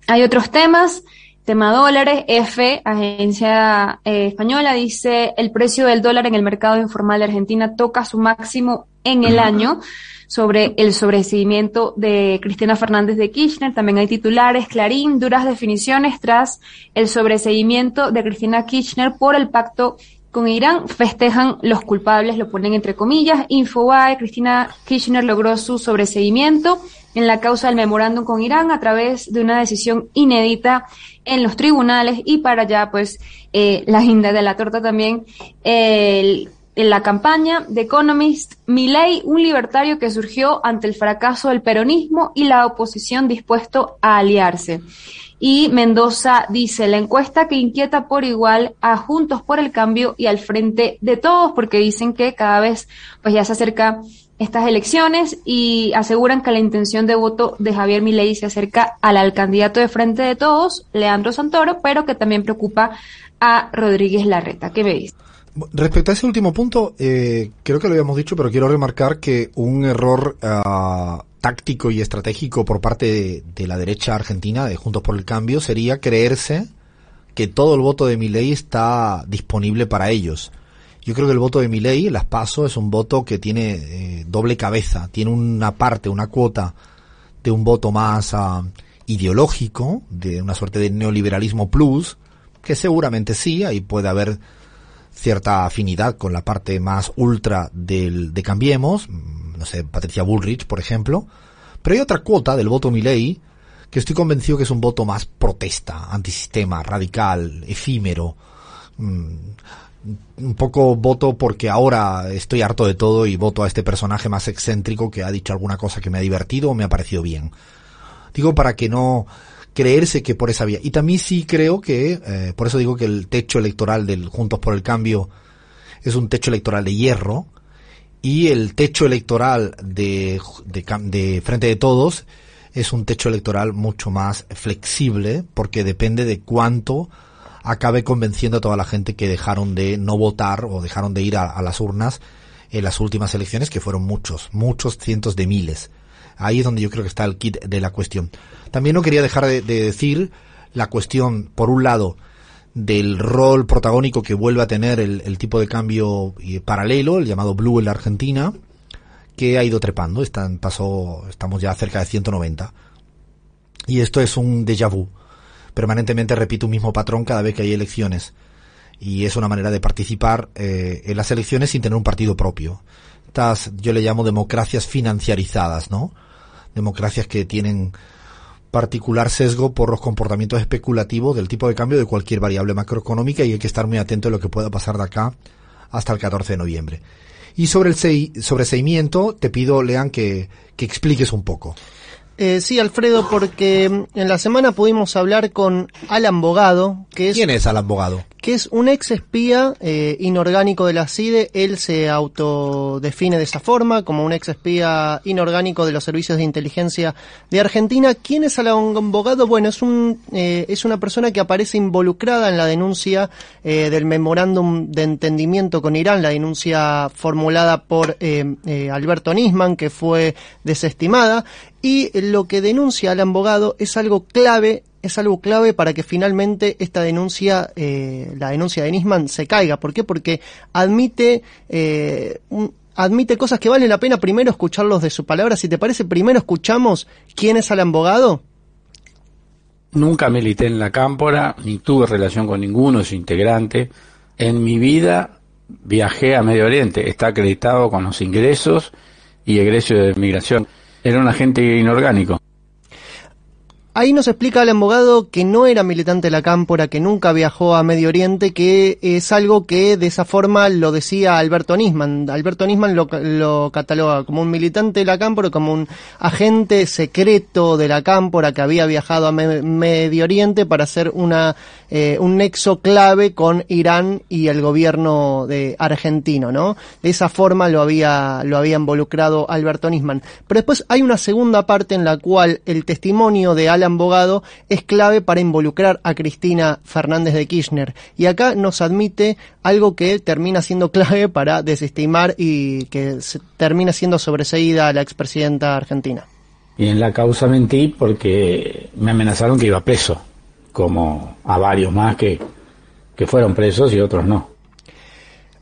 Hay otros temas, tema dólares, F, agencia eh, española, dice el precio del dólar en el mercado informal de Argentina toca su máximo en el año sobre el sobreseimiento de Cristina Fernández de Kirchner. También hay titulares, Clarín, duras definiciones tras el sobreseimiento de Cristina Kirchner por el pacto con Irán. Festejan los culpables, lo ponen entre comillas. Infobae, Cristina Kirchner logró su sobreseimiento en la causa del memorándum con Irán a través de una decisión inédita en los tribunales y para allá pues eh, la guinda de la torta también el en la campaña de Economist, Milley, un libertario que surgió ante el fracaso del peronismo y la oposición dispuesto a aliarse. Y Mendoza dice, la encuesta que inquieta por igual a Juntos por el Cambio y al Frente de Todos, porque dicen que cada vez pues ya se acerca estas elecciones y aseguran que la intención de voto de Javier Milei se acerca al, candidato de Frente de Todos, Leandro Santoro, pero que también preocupa a Rodríguez Larreta. ¿Qué me dice? Respecto a ese último punto, eh, creo que lo habíamos dicho, pero quiero remarcar que un error uh, táctico y estratégico por parte de, la derecha argentina, de Juntos por el Cambio, sería creerse que todo el voto de Milei está disponible para ellos. Yo creo que el voto de Milei, las PASO, es un voto que tiene eh, doble cabeza, tiene una parte, una cuota de un voto más uh, ideológico, de una suerte de neoliberalismo plus, que seguramente sí, ahí puede haber cierta afinidad con la parte más ultra del, de Cambiemos, mm, no sé, Patricia Bullrich, por ejemplo, pero hay otra cuota del voto Milei que estoy convencido que es un voto más protesta, antisistema, radical, efímero, mm, un poco voto porque ahora estoy harto de todo y voto a este personaje más excéntrico que ha dicho alguna cosa que me ha divertido o me ha parecido bien. Digo para que no creerse que por esa vía. Y también sí creo que, eh, por eso digo que el techo electoral del Juntos por el Cambio es un techo electoral de hierro y el techo electoral de, de, de Frente de Todos es un techo electoral mucho más flexible porque depende de cuánto acabe convenciendo a toda la gente que dejaron de no votar o dejaron de ir a, a las urnas en las últimas elecciones, que fueron muchos, muchos cientos de miles. Ahí es donde yo creo que está el kit de la cuestión. También no quería dejar de, decir la cuestión, por un lado, del rol protagónico que vuelve a tener el, tipo de cambio eh, paralelo, el llamado Blue en la Argentina, que ha ido trepando, están, pasó, estamos ya cerca de 190. Y esto es un déjà vu. Permanentemente repite un mismo patrón cada vez que hay elecciones. Y es una manera de participar eh, en las elecciones sin tener un partido propio. Estas, yo le llamo democracias financiarizadas, ¿no? Democracias que tienen particular sesgo por los comportamientos especulativos del tipo de cambio de cualquier variable macroeconómica y hay que estar muy atento a lo que pueda pasar de acá hasta el 14 de noviembre. Y sobre el sobreseimiento, te pido, Lean, que, que expliques un poco. Eh, sí, Alfredo, porque en la semana pudimos hablar con Alan Bogado, que es... ¿Quién es Alan Bogado? Que es un ex espía eh, inorgánico de la CIDE. Él se autodefine de esa forma, como un ex espía inorgánico de los servicios de inteligencia de Argentina. ¿Quién es Alan Bogado? Bueno, es, un, eh, es una persona que aparece involucrada en la denuncia eh, del memorándum de entendimiento con Irán, la denuncia formulada por eh, eh, Alberto Nisman, que fue desestimada. Y lo que denuncia Alan Bogado es algo clave es algo clave para que finalmente esta denuncia, eh, la denuncia de Nisman, se caiga. ¿Por qué? Porque admite, eh, admite cosas que vale la pena primero escucharlos de su palabra. Si te parece, primero escuchamos quién es Alan Bogado. Nunca milité en la cámpora, ni tuve relación con ninguno de su integrante. En mi vida viajé a Medio Oriente, está acreditado con los ingresos y egresos de migración era un agente inorgánico. Ahí nos explica el abogado que no era militante de la cámpora, que nunca viajó a Medio Oriente, que es algo que de esa forma lo decía Alberto Nisman. Alberto Nisman lo, lo cataloga como un militante de la cámpora, como un agente secreto de la cámpora que había viajado a Medio Oriente para hacer una, eh, un nexo clave con Irán y el gobierno de argentino, ¿no? De esa forma lo había, lo había involucrado Alberto Nisman. Pero después hay una segunda parte en la cual el testimonio de Alan es clave para involucrar a Cristina Fernández de Kirchner. Y acá nos admite algo que termina siendo clave para desestimar y que termina siendo sobreseída a la expresidenta argentina. Y en la causa mentí porque me amenazaron que iba preso, como a varios más que, que fueron presos y otros no.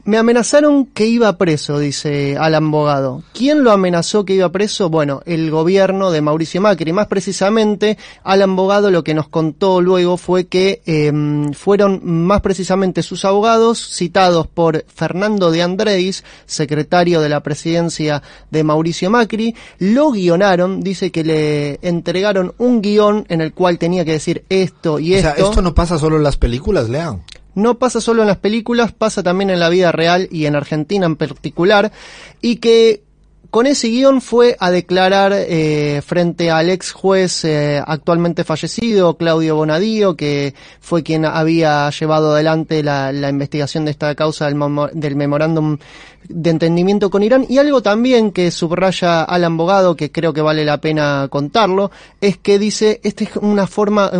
Me amenazaron que iba preso, dice Alan Bogado. ¿Quién lo amenazó que iba preso? Bueno, el gobierno de Mauricio Macri. Más precisamente, Alan Bogado lo que nos contó luego fue que eh, fueron más precisamente sus abogados, citados por Fernando de Andrés, secretario de la presidencia de Mauricio Macri, lo guionaron, dice que le entregaron un guion en el cual tenía que decir esto y O esto. sea, esto no pasa solo en las películas, Lean. No pasa solo en las películas, pasa también en la vida real y en Argentina en particular, y que con ese guion fue a declarar eh, frente al ex juez eh, actualmente fallecido, Claudio Bonadío, que fue quien había llevado adelante la, investigación de esta causa del, del memorándum de entendimiento con Irán. Y algo también que subraya Alan Bogado, que creo que vale la pena contarlo, es que dice, esta es una forma,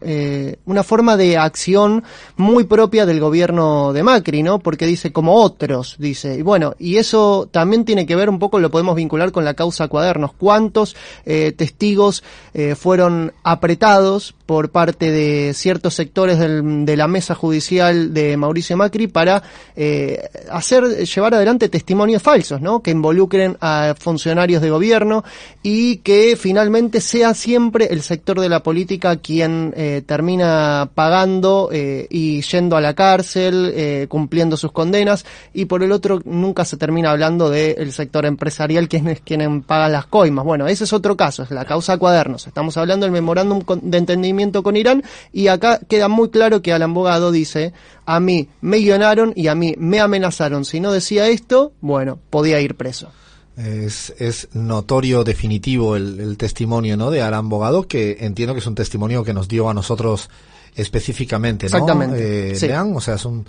eh, una forma de acción muy propia del gobierno de Macri, ¿no? Porque dice como otros, dice. Y bueno, y eso también tiene que ver un poco, lo podemos vincular con la causa cuadernos. ¿Cuántos eh, testigos eh, fueron apretados por parte de ciertos sectores del- de la mesa judicial de Mauricio Macri para eh, hacer, llevar adelante testimonios falsos, ¿no? Que involucren a funcionarios de gobierno y que finalmente sea siempre el sector de la política quien eh, termina pagando eh, y yendo a la cárcel, eh, cumpliendo sus condenas, y por el otro nunca se termina hablando del sector empresarial, quien es quien paga las coimas. Bueno, ese es otro caso, es la causa cuadernos. Estamos hablando del memorándum de entendimiento con Irán, y acá queda muy claro que Alan Bogado dice, a mí me guionaron y a mí me amenazaron. Si no decía esto, bueno, podía ir preso. Es, es notorio, definitivo el, el testimonio ¿no? de Alan Bogado, que entiendo que es un testimonio que nos dio a nosotros específicamente, ¿no? Exactamente, Eh, sí. Lean, o sea, es un,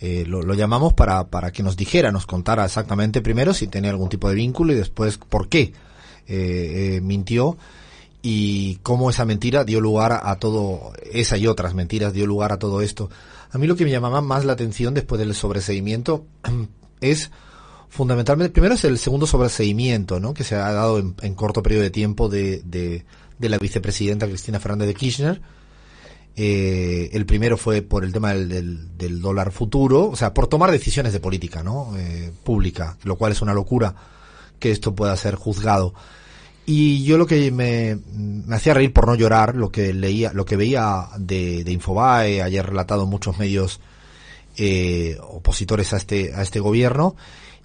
eh, lo, lo llamamos para, para que nos dijera, nos contara exactamente primero si tenía algún tipo de vínculo y después por qué eh, eh, mintió y cómo esa mentira dio lugar a, todo, esa y otras mentiras dio lugar a todo esto. A mí lo que me llamaba más la atención después del sobreseimiento es fundamentalmente, primero es el segundo sobreseimiento, ¿no? Que se ha dado en, en corto periodo de tiempo de, de, de la vicepresidenta Cristina Fernández de Kirchner. Eh, el primero fue por el tema del, del, del dólar futuro, o sea, por tomar decisiones de política, ¿no? Eh, pública, lo cual es una locura que esto pueda ser juzgado. Y yo lo que me, me hacía reír por no llorar, lo que leía, lo que veía de, de Infobae, ayer relatado en muchos medios eh, opositores a este, a este gobierno,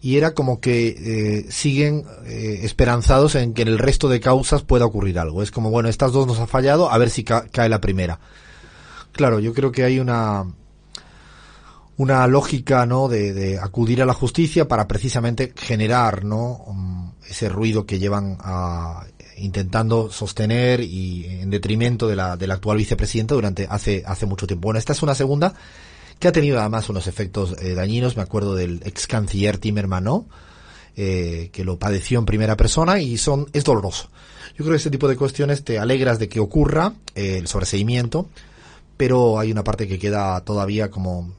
y era como que eh, siguen eh, esperanzados en que en el resto de causas pueda ocurrir algo. Es como, bueno, estas dos nos ha fallado, a ver si ca- cae la primera. Claro, yo creo que hay una una lógica, ¿no? De, de acudir a la justicia para precisamente generar, ¿no? Um, ese ruido que llevan a intentando sostener y en detrimento de la, de actual vicepresidenta durante hace hace mucho tiempo. Bueno, esta es una segunda que ha tenido además unos efectos eh, dañinos. Me acuerdo del ex canciller Timerman, ¿no? Eh, que lo padeció en primera persona y son es doloroso. Yo creo que este tipo de cuestiones te alegras de que ocurra eh, el sobreseimiento, pero hay una parte que queda todavía como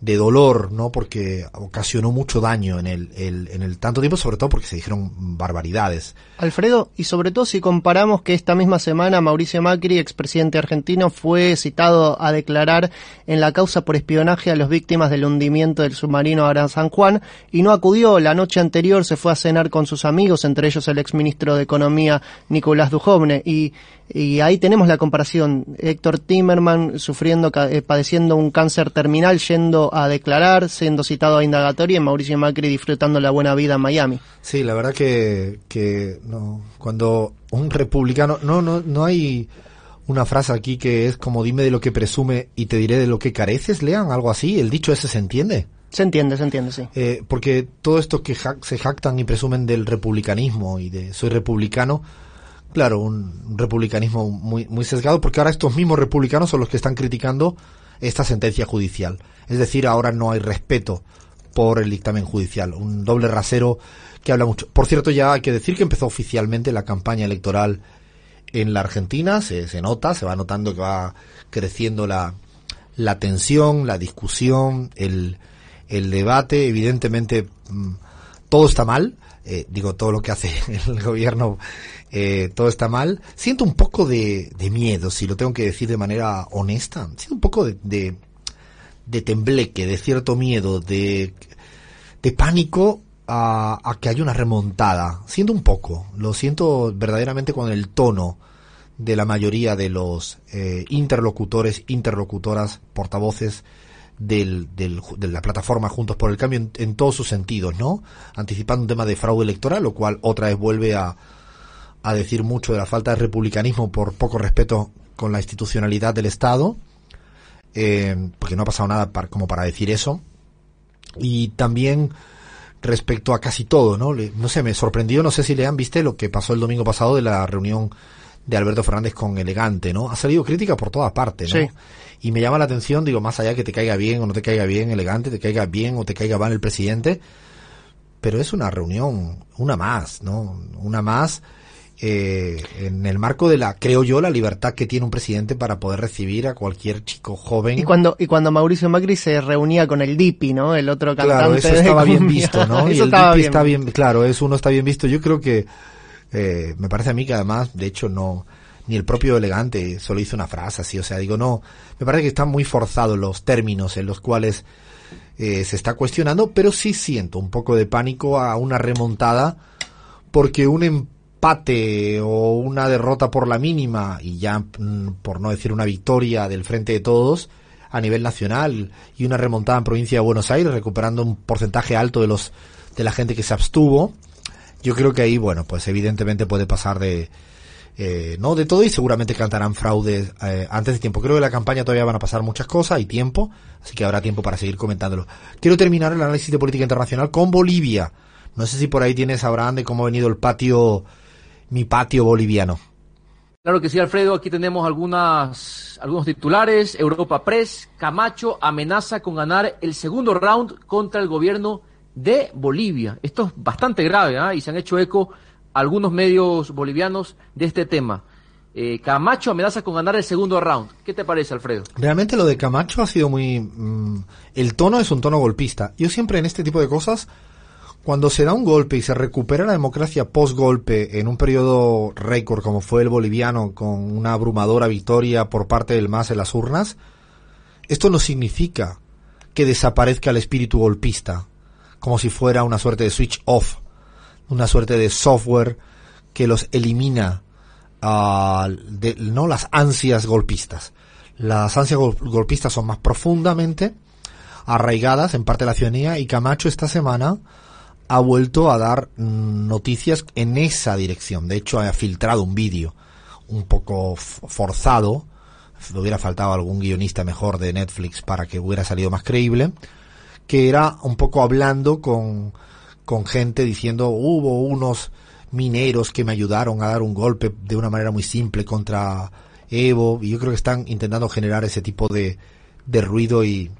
de dolor, ¿no? Porque ocasionó mucho daño en el, el- en el tanto tiempo, sobre todo porque se dijeron barbaridades. Alfredo, y sobre todo si comparamos que esta misma semana Mauricio Macri, expresidente argentino, fue citado a declarar en la causa por espionaje a las víctimas del hundimiento del submarino Aran San Juan y no acudió. La noche anterior se fue a cenar con sus amigos, entre ellos el exministro de Economía Nicolás Dujovne. Y, ahí tenemos la comparación. Héctor Timerman sufriendo, eh, padeciendo un cáncer terminal, yendo a declarar, siendo citado a indagatoria y Mauricio Macri disfrutando la buena vida en Miami. Sí, la verdad que, que no, cuando un republicano, no, no, no hay una frase aquí que es como dime de lo que presume y te diré de lo que careces, lean algo así, el dicho ese se entiende. Se entiende, se entiende, sí. Eh, porque todo esto que ja- se jactan y presumen del republicanismo y de soy republicano, claro, un, un republicanismo muy, muy sesgado, porque ahora estos mismos republicanos son los que están criticando esta sentencia judicial. Es decir, ahora no hay respeto por el dictamen judicial, un doble rasero que habla mucho. Por cierto, ya hay que decir que empezó oficialmente la campaña electoral en la Argentina, se, se nota, se va notando que va creciendo la, la tensión, la discusión, el, el debate, evidentemente mm, todo está mal, eh, digo todo lo que hace el gobierno, eh, todo está mal. Siento un poco de, miedo, si lo tengo que decir de manera honesta, siento un poco de, de, tembleque, de cierto miedo, de, de pánico a, a que haya una remontada. Siento un poco, lo siento verdaderamente con el tono de la mayoría de los eh, interlocutores, interlocutoras, portavoces del, del- de la plataforma Juntos por el Cambio en, en todos sus sentidos, ¿no? Anticipando un tema de fraude electoral, lo cual otra vez vuelve a, a decir mucho de la falta de republicanismo por poco respeto con la institucionalidad del Estado, eh, porque no ha pasado nada par- como para decir eso. Y también respecto a casi todo, ¿no? Le- no sé, me sorprendió, no sé si le han viste lo que pasó el domingo pasado de la reunión de Alberto Fernández con Elegante, ¿no? Ha salido crítica por todas partes, ¿no? Sí. Y me llama la atención, digo, más allá que te caiga bien o no te caiga bien Elegante, te caiga bien o te caiga mal el presidente, pero es una reunión, una más, ¿no? Una más eh, en el marco de la, creo yo, la libertad que tiene un presidente para poder recibir a cualquier chico joven. Y cuando, y cuando Mauricio Macri se reunía con el Dipi, ¿no? El otro cantante. Claro, eso de estaba bien visto, ¿no? y el DP bien. está bien, claro, eso uno está bien visto. Yo creo que eh, me parece a mí que además, de hecho, no ni el propio elegante solo hizo una frase así, o sea, digo, no, me parece que están muy forzados los términos en los cuales eh, se está cuestionando, pero sí siento un poco de pánico a una remontada porque un empate o una derrota por la mínima y ya mm, por no decir una victoria del frente de todos a nivel nacional y una remontada en provincia de Buenos Aires recuperando un porcentaje alto de los de la gente que se abstuvo yo creo que ahí bueno pues evidentemente puede pasar de eh, no de todo y seguramente cantarán fraudes eh, antes de tiempo creo que la campaña todavía van a pasar muchas cosas hay tiempo así que habrá tiempo para seguir comentándolo quiero terminar el análisis de política internacional con Bolivia no sé si por ahí tienes Abraham de cómo ha venido el patio mi patio boliviano Claro que sí, Alfredo. Aquí tenemos algunas, algunos titulares. Europa Press, Camacho amenaza con ganar el segundo round contra el gobierno de Bolivia. Esto es bastante grave ¿ah? y se han hecho eco algunos medios bolivianos de este tema. Eh, Camacho amenaza con ganar el segundo round. ¿Qué te parece, Alfredo? Realmente lo de Camacho ha sido muy... mm, el tono es un tono golpista. Yo siempre en este tipo de cosas, cuando se da un golpe y se recupera la democracia post-golpe en un periodo récord como fue el boliviano, con una abrumadora victoria por parte del MAS en las urnas, esto no significa que desaparezca el espíritu golpista, como si fuera una suerte de switch off, una suerte de software que los elimina ah, de, no las ansias golpistas. Las ansias gol- golpistas son más profundamente arraigadas en parte de la ciudadanía y Camacho esta semana ha vuelto a dar mm, noticias en esa dirección. De hecho, ha filtrado un vídeo un poco forzado. Le hubiera faltado algún guionista mejor de Netflix para que hubiera salido más creíble. Que era un poco hablando con, con gente diciendo hubo unos mineros que me ayudaron a dar un golpe de una manera muy simple contra Evo. Y yo creo que están intentando generar ese tipo de, de ruido y,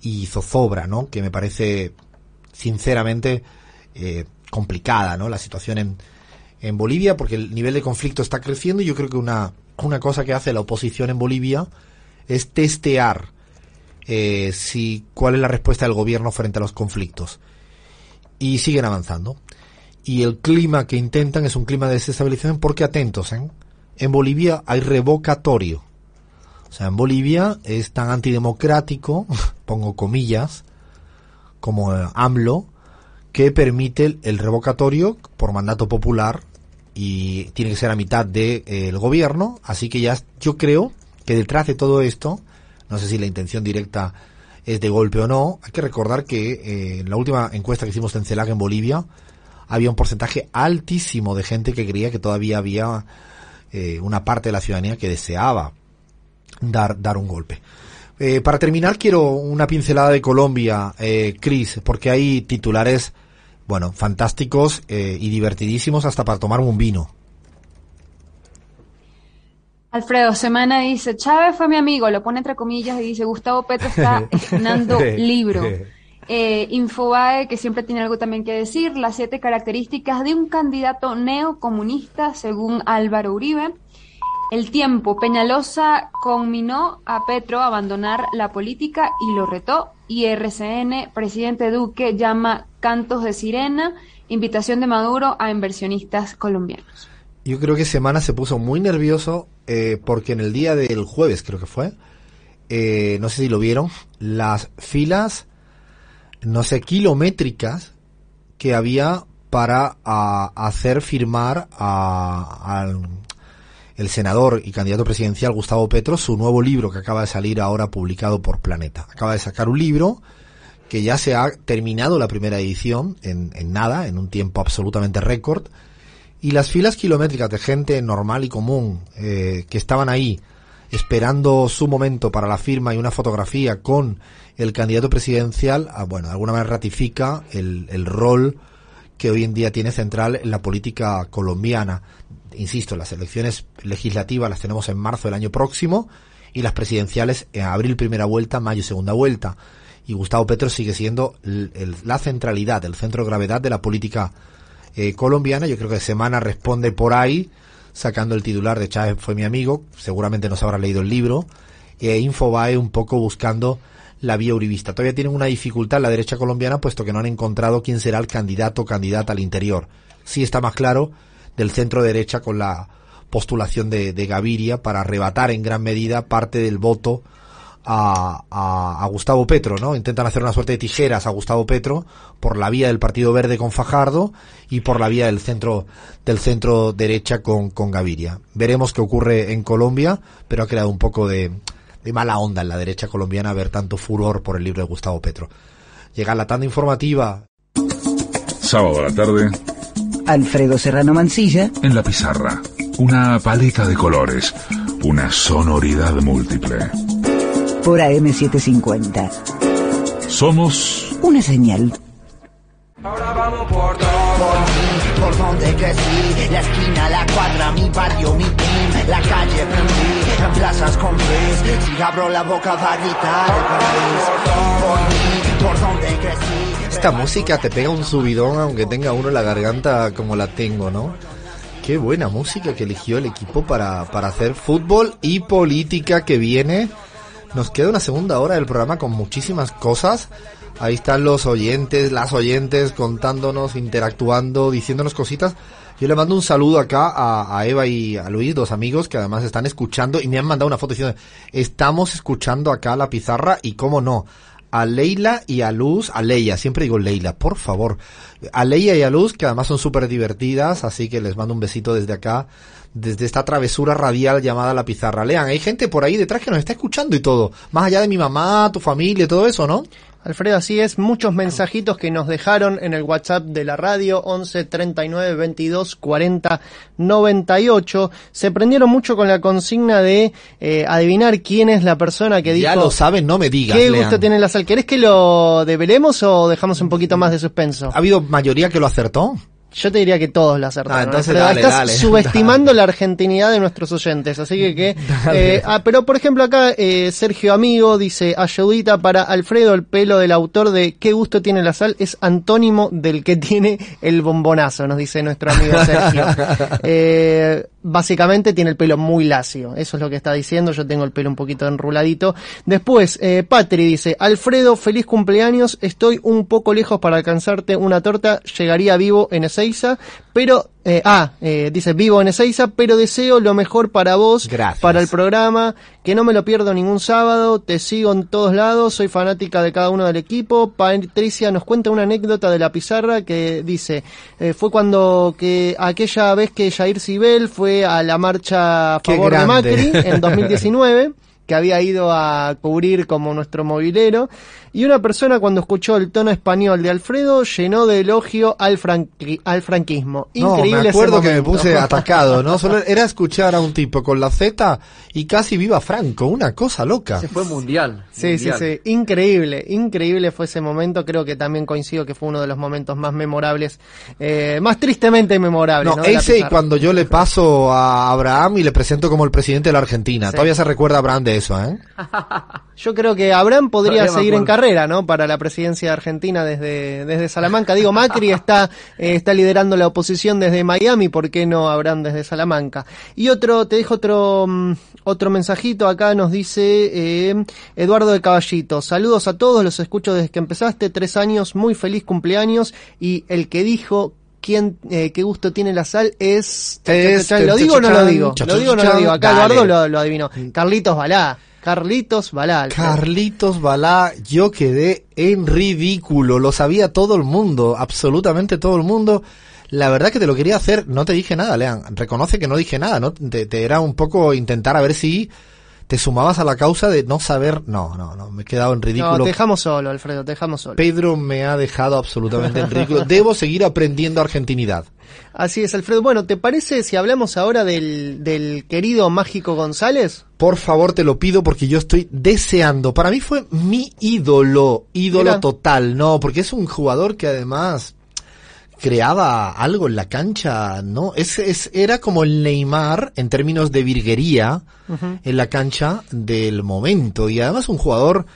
y zozobra, ¿no? Que me parece, sinceramente, eh, complicada, ¿no? La situación en, en Bolivia, porque el nivel de conflicto está creciendo y yo creo que una, una cosa que hace la oposición en Bolivia es testear eh, si cuál es la respuesta del gobierno frente a los conflictos. Y siguen avanzando. Y el clima que intentan es un clima de desestabilización porque atentos, ¿eh? En Bolivia hay revocatorio. O sea, en Bolivia es tan antidemocrático, pongo comillas, como eh, AMLO, que permite el, revocatorio por mandato popular y tiene que ser a mitad del de, eh, gobierno. Así que ya yo creo que detrás de todo esto, no sé si la intención directa es de golpe o no, hay que recordar que eh, en la última encuesta que hicimos en CELAC en Bolivia, había un porcentaje altísimo de gente que creía que todavía había eh, una parte de la ciudadanía que deseaba dar, dar un golpe. Eh, para terminar, quiero una pincelada de Colombia, eh, Cris, porque hay titulares, bueno, fantásticos eh, y divertidísimos hasta para tomar un vino. Alfredo Semana dice, Chávez fue mi amigo, lo pone entre comillas y dice, Gustavo Petro está estrenando libro. Eh, Infobae, que siempre tiene algo también que decir, las siete características de un candidato neocomunista según Álvaro Uribe. El tiempo, Peñalosa conminó a Petro a abandonar la política y lo retó. Y RCN, presidente Duque llama cantos de sirena, invitación de Maduro a inversionistas colombianos. Yo creo que Semana se puso muy nervioso eh, porque en el día del jueves, creo que fue, eh, no sé si lo vieron, las filas, no sé, kilométricas que había para a- hacer firmar a- al senador y candidato presidencial Gustavo Petro su nuevo libro que acaba de salir ahora publicado por Planeta. Acaba de sacar un libro que ya se ha terminado la primera edición en, en nada, en un tiempo absolutamente récord, y las filas kilométricas de gente normal y común eh, que estaban ahí esperando su momento para la firma y una fotografía con el candidato presidencial, ah, bueno, de alguna manera ratifica el, el rol que hoy en día tiene central en la política colombiana. Insisto, las elecciones legislativas las tenemos en marzo del año próximo y las presidenciales en abril primera vuelta, mayo segunda vuelta. Y Gustavo Petro sigue siendo el- la centralidad, el centro de gravedad de la política eh, colombiana. Yo creo que Semana responde por ahí, sacando el titular de Chávez fue mi amigo, seguramente no se habrá leído el libro, e Infobae un poco buscando la vía uribista. Todavía tienen una dificultad la derecha colombiana, puesto que no han encontrado quién será el candidato o candidata al interior. Sí está más claro del centro derecha con la postulación de, de Gaviria para arrebatar en gran medida parte del voto a, a, a Gustavo Petro, ¿no? Intentan hacer una suerte de tijeras a Gustavo Petro por la vía del Partido Verde con Fajardo y por la vía del centro del centro derecha con, con Gaviria. Veremos qué ocurre en Colombia, pero ha creado un poco de, de mala onda en la derecha colombiana ver tanto furor por el libro de Gustavo Petro. Llega la tanda informativa. Sábado a la tarde, Alfredo Serrano Mancilla, en la pizarra. Una paleta de colores, una sonoridad múltiple. Por AM750. Somos Una señal. Ahora vamos por todo. Por donde crecí, la esquina, la cuadra, mi barrio, mi team, la calle aprendí, en plazas con Luis, si abro la boca va a gritar el país. Por mí, por donde crecí. Esta música te pega un subidón aunque tenga uno la garganta como la tengo, ¿no? Qué buena música que eligió el equipo para, para hacer fútbol y política que viene. Nos queda una segunda hora del programa con muchísimas cosas. Ahí están los oyentes, las oyentes contándonos, interactuando, diciéndonos cositas. Yo le mando un saludo acá a, Eva y a Luis, dos amigos que además están escuchando y me han mandado una foto diciendo, estamos escuchando acá la pizarra y cómo no, a Leila y a Luz, a Leia, siempre digo Leila, por favor, a Leia y a Luz, que además son súper divertidas, así que les mando un besito desde acá, desde esta travesura radial llamada La Pizarra. Lean, hay gente por ahí detrás que nos está escuchando y todo, más allá de mi mamá, tu familia, todo eso, ¿no? Alfredo, así es, muchos mensajitos que nos dejaron en el WhatsApp de la radio 11 39 22 40 98. Se prendieron mucho con la consigna de eh, adivinar quién es la persona que dijo Ya lo saben, no me digas, qué Lean. gusto tiene la sal. ¿Querés que lo develemos o dejamos un poquito más de suspenso? ¿Ha habido mayoría que lo acertó? Yo te diría que todos la acertaron. Ah, entonces dale, Estás dale, subestimando la argentinidad de nuestros oyentes, así que que eh, ah, pero por ejemplo acá eh, Sergio Amigo dice ayudita para Alfredo el pelo del autor de qué gusto tiene la sal es antónimo del que tiene el bombonazo, nos dice nuestro amigo Sergio. Eh, básicamente tiene el pelo muy lacio, eso es lo que está diciendo, yo tengo el pelo un poquito enruladito. Después, eh, Patri dice, Alfredo, feliz cumpleaños, estoy un poco lejos para alcanzarte una torta, llegaría vivo en Ezeiza, pero, eh, ah, eh, dice vivo en Ezeiza, pero deseo lo mejor para vos, Gracias. para el programa, que no me lo pierdo ningún sábado, te sigo en todos lados, soy fanática de cada uno del equipo. Patricia nos cuenta una anécdota de la pizarra que dice, eh, fue cuando que aquella vez que Jair Sibel fue a la marcha a favor de. Macri en 2019 que había ido a cubrir como nuestro movilero, y una persona cuando escuchó el tono español de Alfredo llenó de elogio al, franqui- al franquismo. Increíble no, me ese acuerdo que me puse atacado, ¿no? Solo era escuchar a un tipo con la Z y casi viva Franco, una cosa loca. Ese fue mundial. Sí, sí, mundial. sí, increíble, increíble fue ese momento, creo que también coincido que fue uno de los momentos más memorables, eh, más tristemente memorables. No, ese y cuando yo le paso a Abraham y le presento como el presidente de la Argentina. Sí. Todavía se recuerda a Abraham de eso, ¿eh? Yo creo que Abraham podría Todavía seguir en. Carrera, ¿no? Para la presidencia de Argentina desde, desde Salamanca. Digo, Macri está, eh, está liderando la oposición desde Miami, ¿por qué no Abraham desde Salamanca? Y otro, te dejo otro, mm, otro mensajito acá, nos dice eh, Eduardo de Caballito. Saludos a todos, los escucho desde que empezaste, tres años, muy feliz cumpleaños. Y el que dijo quién, eh, qué gusto tiene la sal es... Es- ¿Lo digo o no lo digo? ¿Lo digo o no lo digo? Acá. Eduardo lo, lo adivinó. Carlitos Balá. Carlitos Balá. Carlitos Balá, yo quedé en ridículo, lo sabía todo el mundo, absolutamente todo el mundo. La verdad que te lo quería hacer, no te dije nada, Lean, reconoce que no dije nada, ¿no? Te, te era un poco intentar a ver si te sumabas a la causa de no saber, no, no, no, me he quedado en no, ridículo. te dejamos solo, Alfredo, te dejamos solo. Pedro me ha dejado absolutamente en ridículo. Debo seguir aprendiendo argentinidad. Así es, Alfredo. Bueno, ¿te parece si hablamos ahora del, del querido Mágico González? Por favor, te lo pido porque yo estoy deseando. Para mí fue mi ídolo, ídolo Mira. total, no, porque es un jugador que además creaba algo en la cancha, ¿no? Es, es, era como el Neymar en términos de virguería en la cancha del momento. Y además un jugador,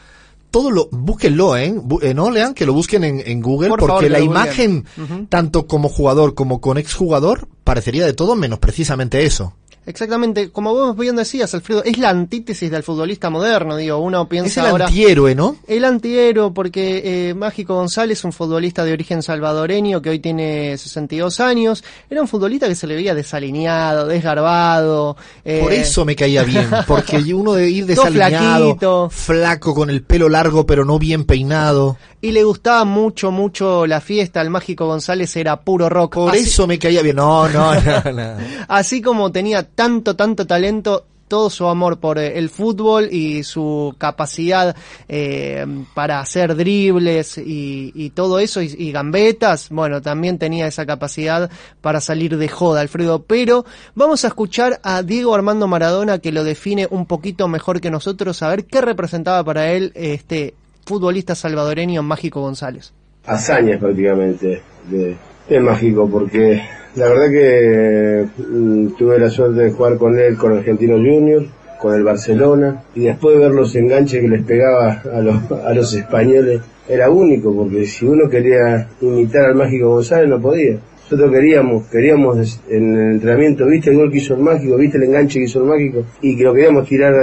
todo lo, búsquenlo, ¿eh? Eh, no lean que lo busquen en, en Google Por porque favor, la imagen, tanto como jugador como con exjugador, parecería de todo menos precisamente eso. Exactamente, como vos bien decías, Alfredo, es la antítesis del futbolista moderno, digo, uno piensa Es el ahora... antihéroe, ¿no? El antihéroe, porque eh, Mágico González, un futbolista de origen salvadoreño que hoy tiene 62 años, era un futbolista que se le veía desalineado, desgarbado. eh, Por eso me caía bien, porque uno de ir desalineado, flaco, con el pelo largo pero no bien peinado. Y le gustaba mucho, mucho la fiesta, el Mágico González era puro rock. Por Así- eso me caía bien. No, no, no, no. Así como tenía tanto, tanto talento, todo su amor por eh, el fútbol y su capacidad eh, para hacer dribles y, todo eso y, y gambetas, bueno, también tenía esa capacidad para salir de joda, Alfredo. Pero vamos a escuchar a Diego Armando Maradona que lo define un poquito mejor que nosotros, a ver qué representaba para él este futbolista salvadoreño Mágico González. hazañas prácticamente de, de mágico porque la verdad que mm, tuve la suerte de jugar con él con Argentino Junior con el Barcelona y después de ver los enganches que les pegaba a los, a los españoles era único porque si uno quería imitar al mágico González no podía. Nosotros queríamos, queríamos en el entrenamiento, viste el gol que hizo el mágico, viste el enganche que hizo el mágico, y que lo queríamos tirar,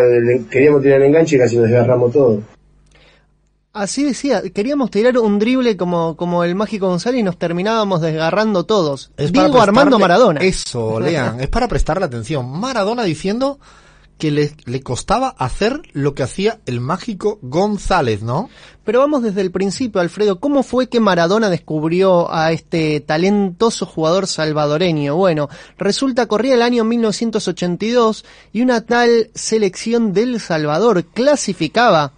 queríamos tirar el enganche y casi nos desgarramos todo. Así decía, queríamos tirar un drible como, como el Mágico González y nos terminábamos desgarrando todos. Es Diego Armando Maradona. Eso, lean, es para prestarle atención. Maradona diciendo que le, le costaba hacer lo que hacía el mágico González, ¿no? Pero vamos desde el principio, Alfredo. ¿Cómo fue que Maradona descubrió a este talentoso jugador salvadoreño? Bueno, resulta corría el año 1982 y una tal selección del Salvador clasificaba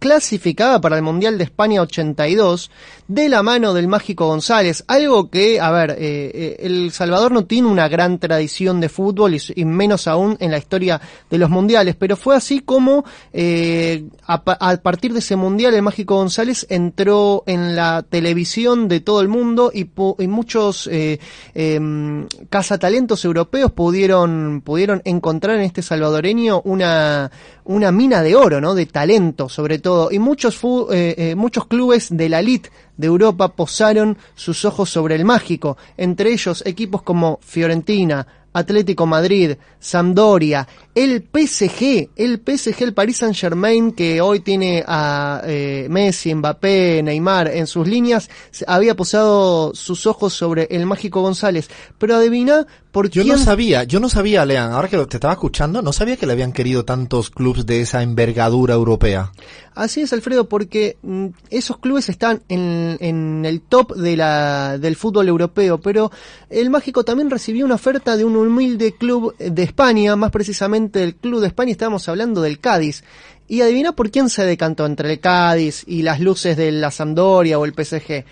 clasificaba para el Mundial de España 82 de la mano del Mágico González, algo que, a ver, eh, eh, El Salvador no tiene una gran tradición de fútbol y, menos aún en la historia de los mundiales, pero fue así como eh, a, pa- a partir de ese Mundial el Mágico González entró en la televisión de todo el mundo y, y muchos eh, em, cazatalentos europeos pudieron, pudieron encontrar en este salvadoreño una, una mina de oro, ¿no? De talento, sobre todo. Y muchos, fu- eh, eh, muchos clubes de la elite de Europa posaron sus ojos sobre el mágico, entre ellos equipos como Fiorentina, Atlético Madrid, Sampdoria, el PSG, el PSG, el Paris Saint Germain, que hoy tiene a eh, Messi, Mbappé, Neymar en sus líneas, había posado sus ojos sobre el mágico González. Pero adivina por Yo quién no sabía, yo no sabía, Lean, ahora que te estaba escuchando, no sabía que le habían querido tantos clubes de esa envergadura europea. Así es, Alfredo, porque mm, esos clubes están en, en el top de la, del fútbol europeo, pero el Mágico también recibió una oferta de un humilde club de España, más precisamente el club de España, estábamos hablando del Cádiz. Y adivina por quién se decantó entre el Cádiz y las luces de la Sampdoria o el PSG.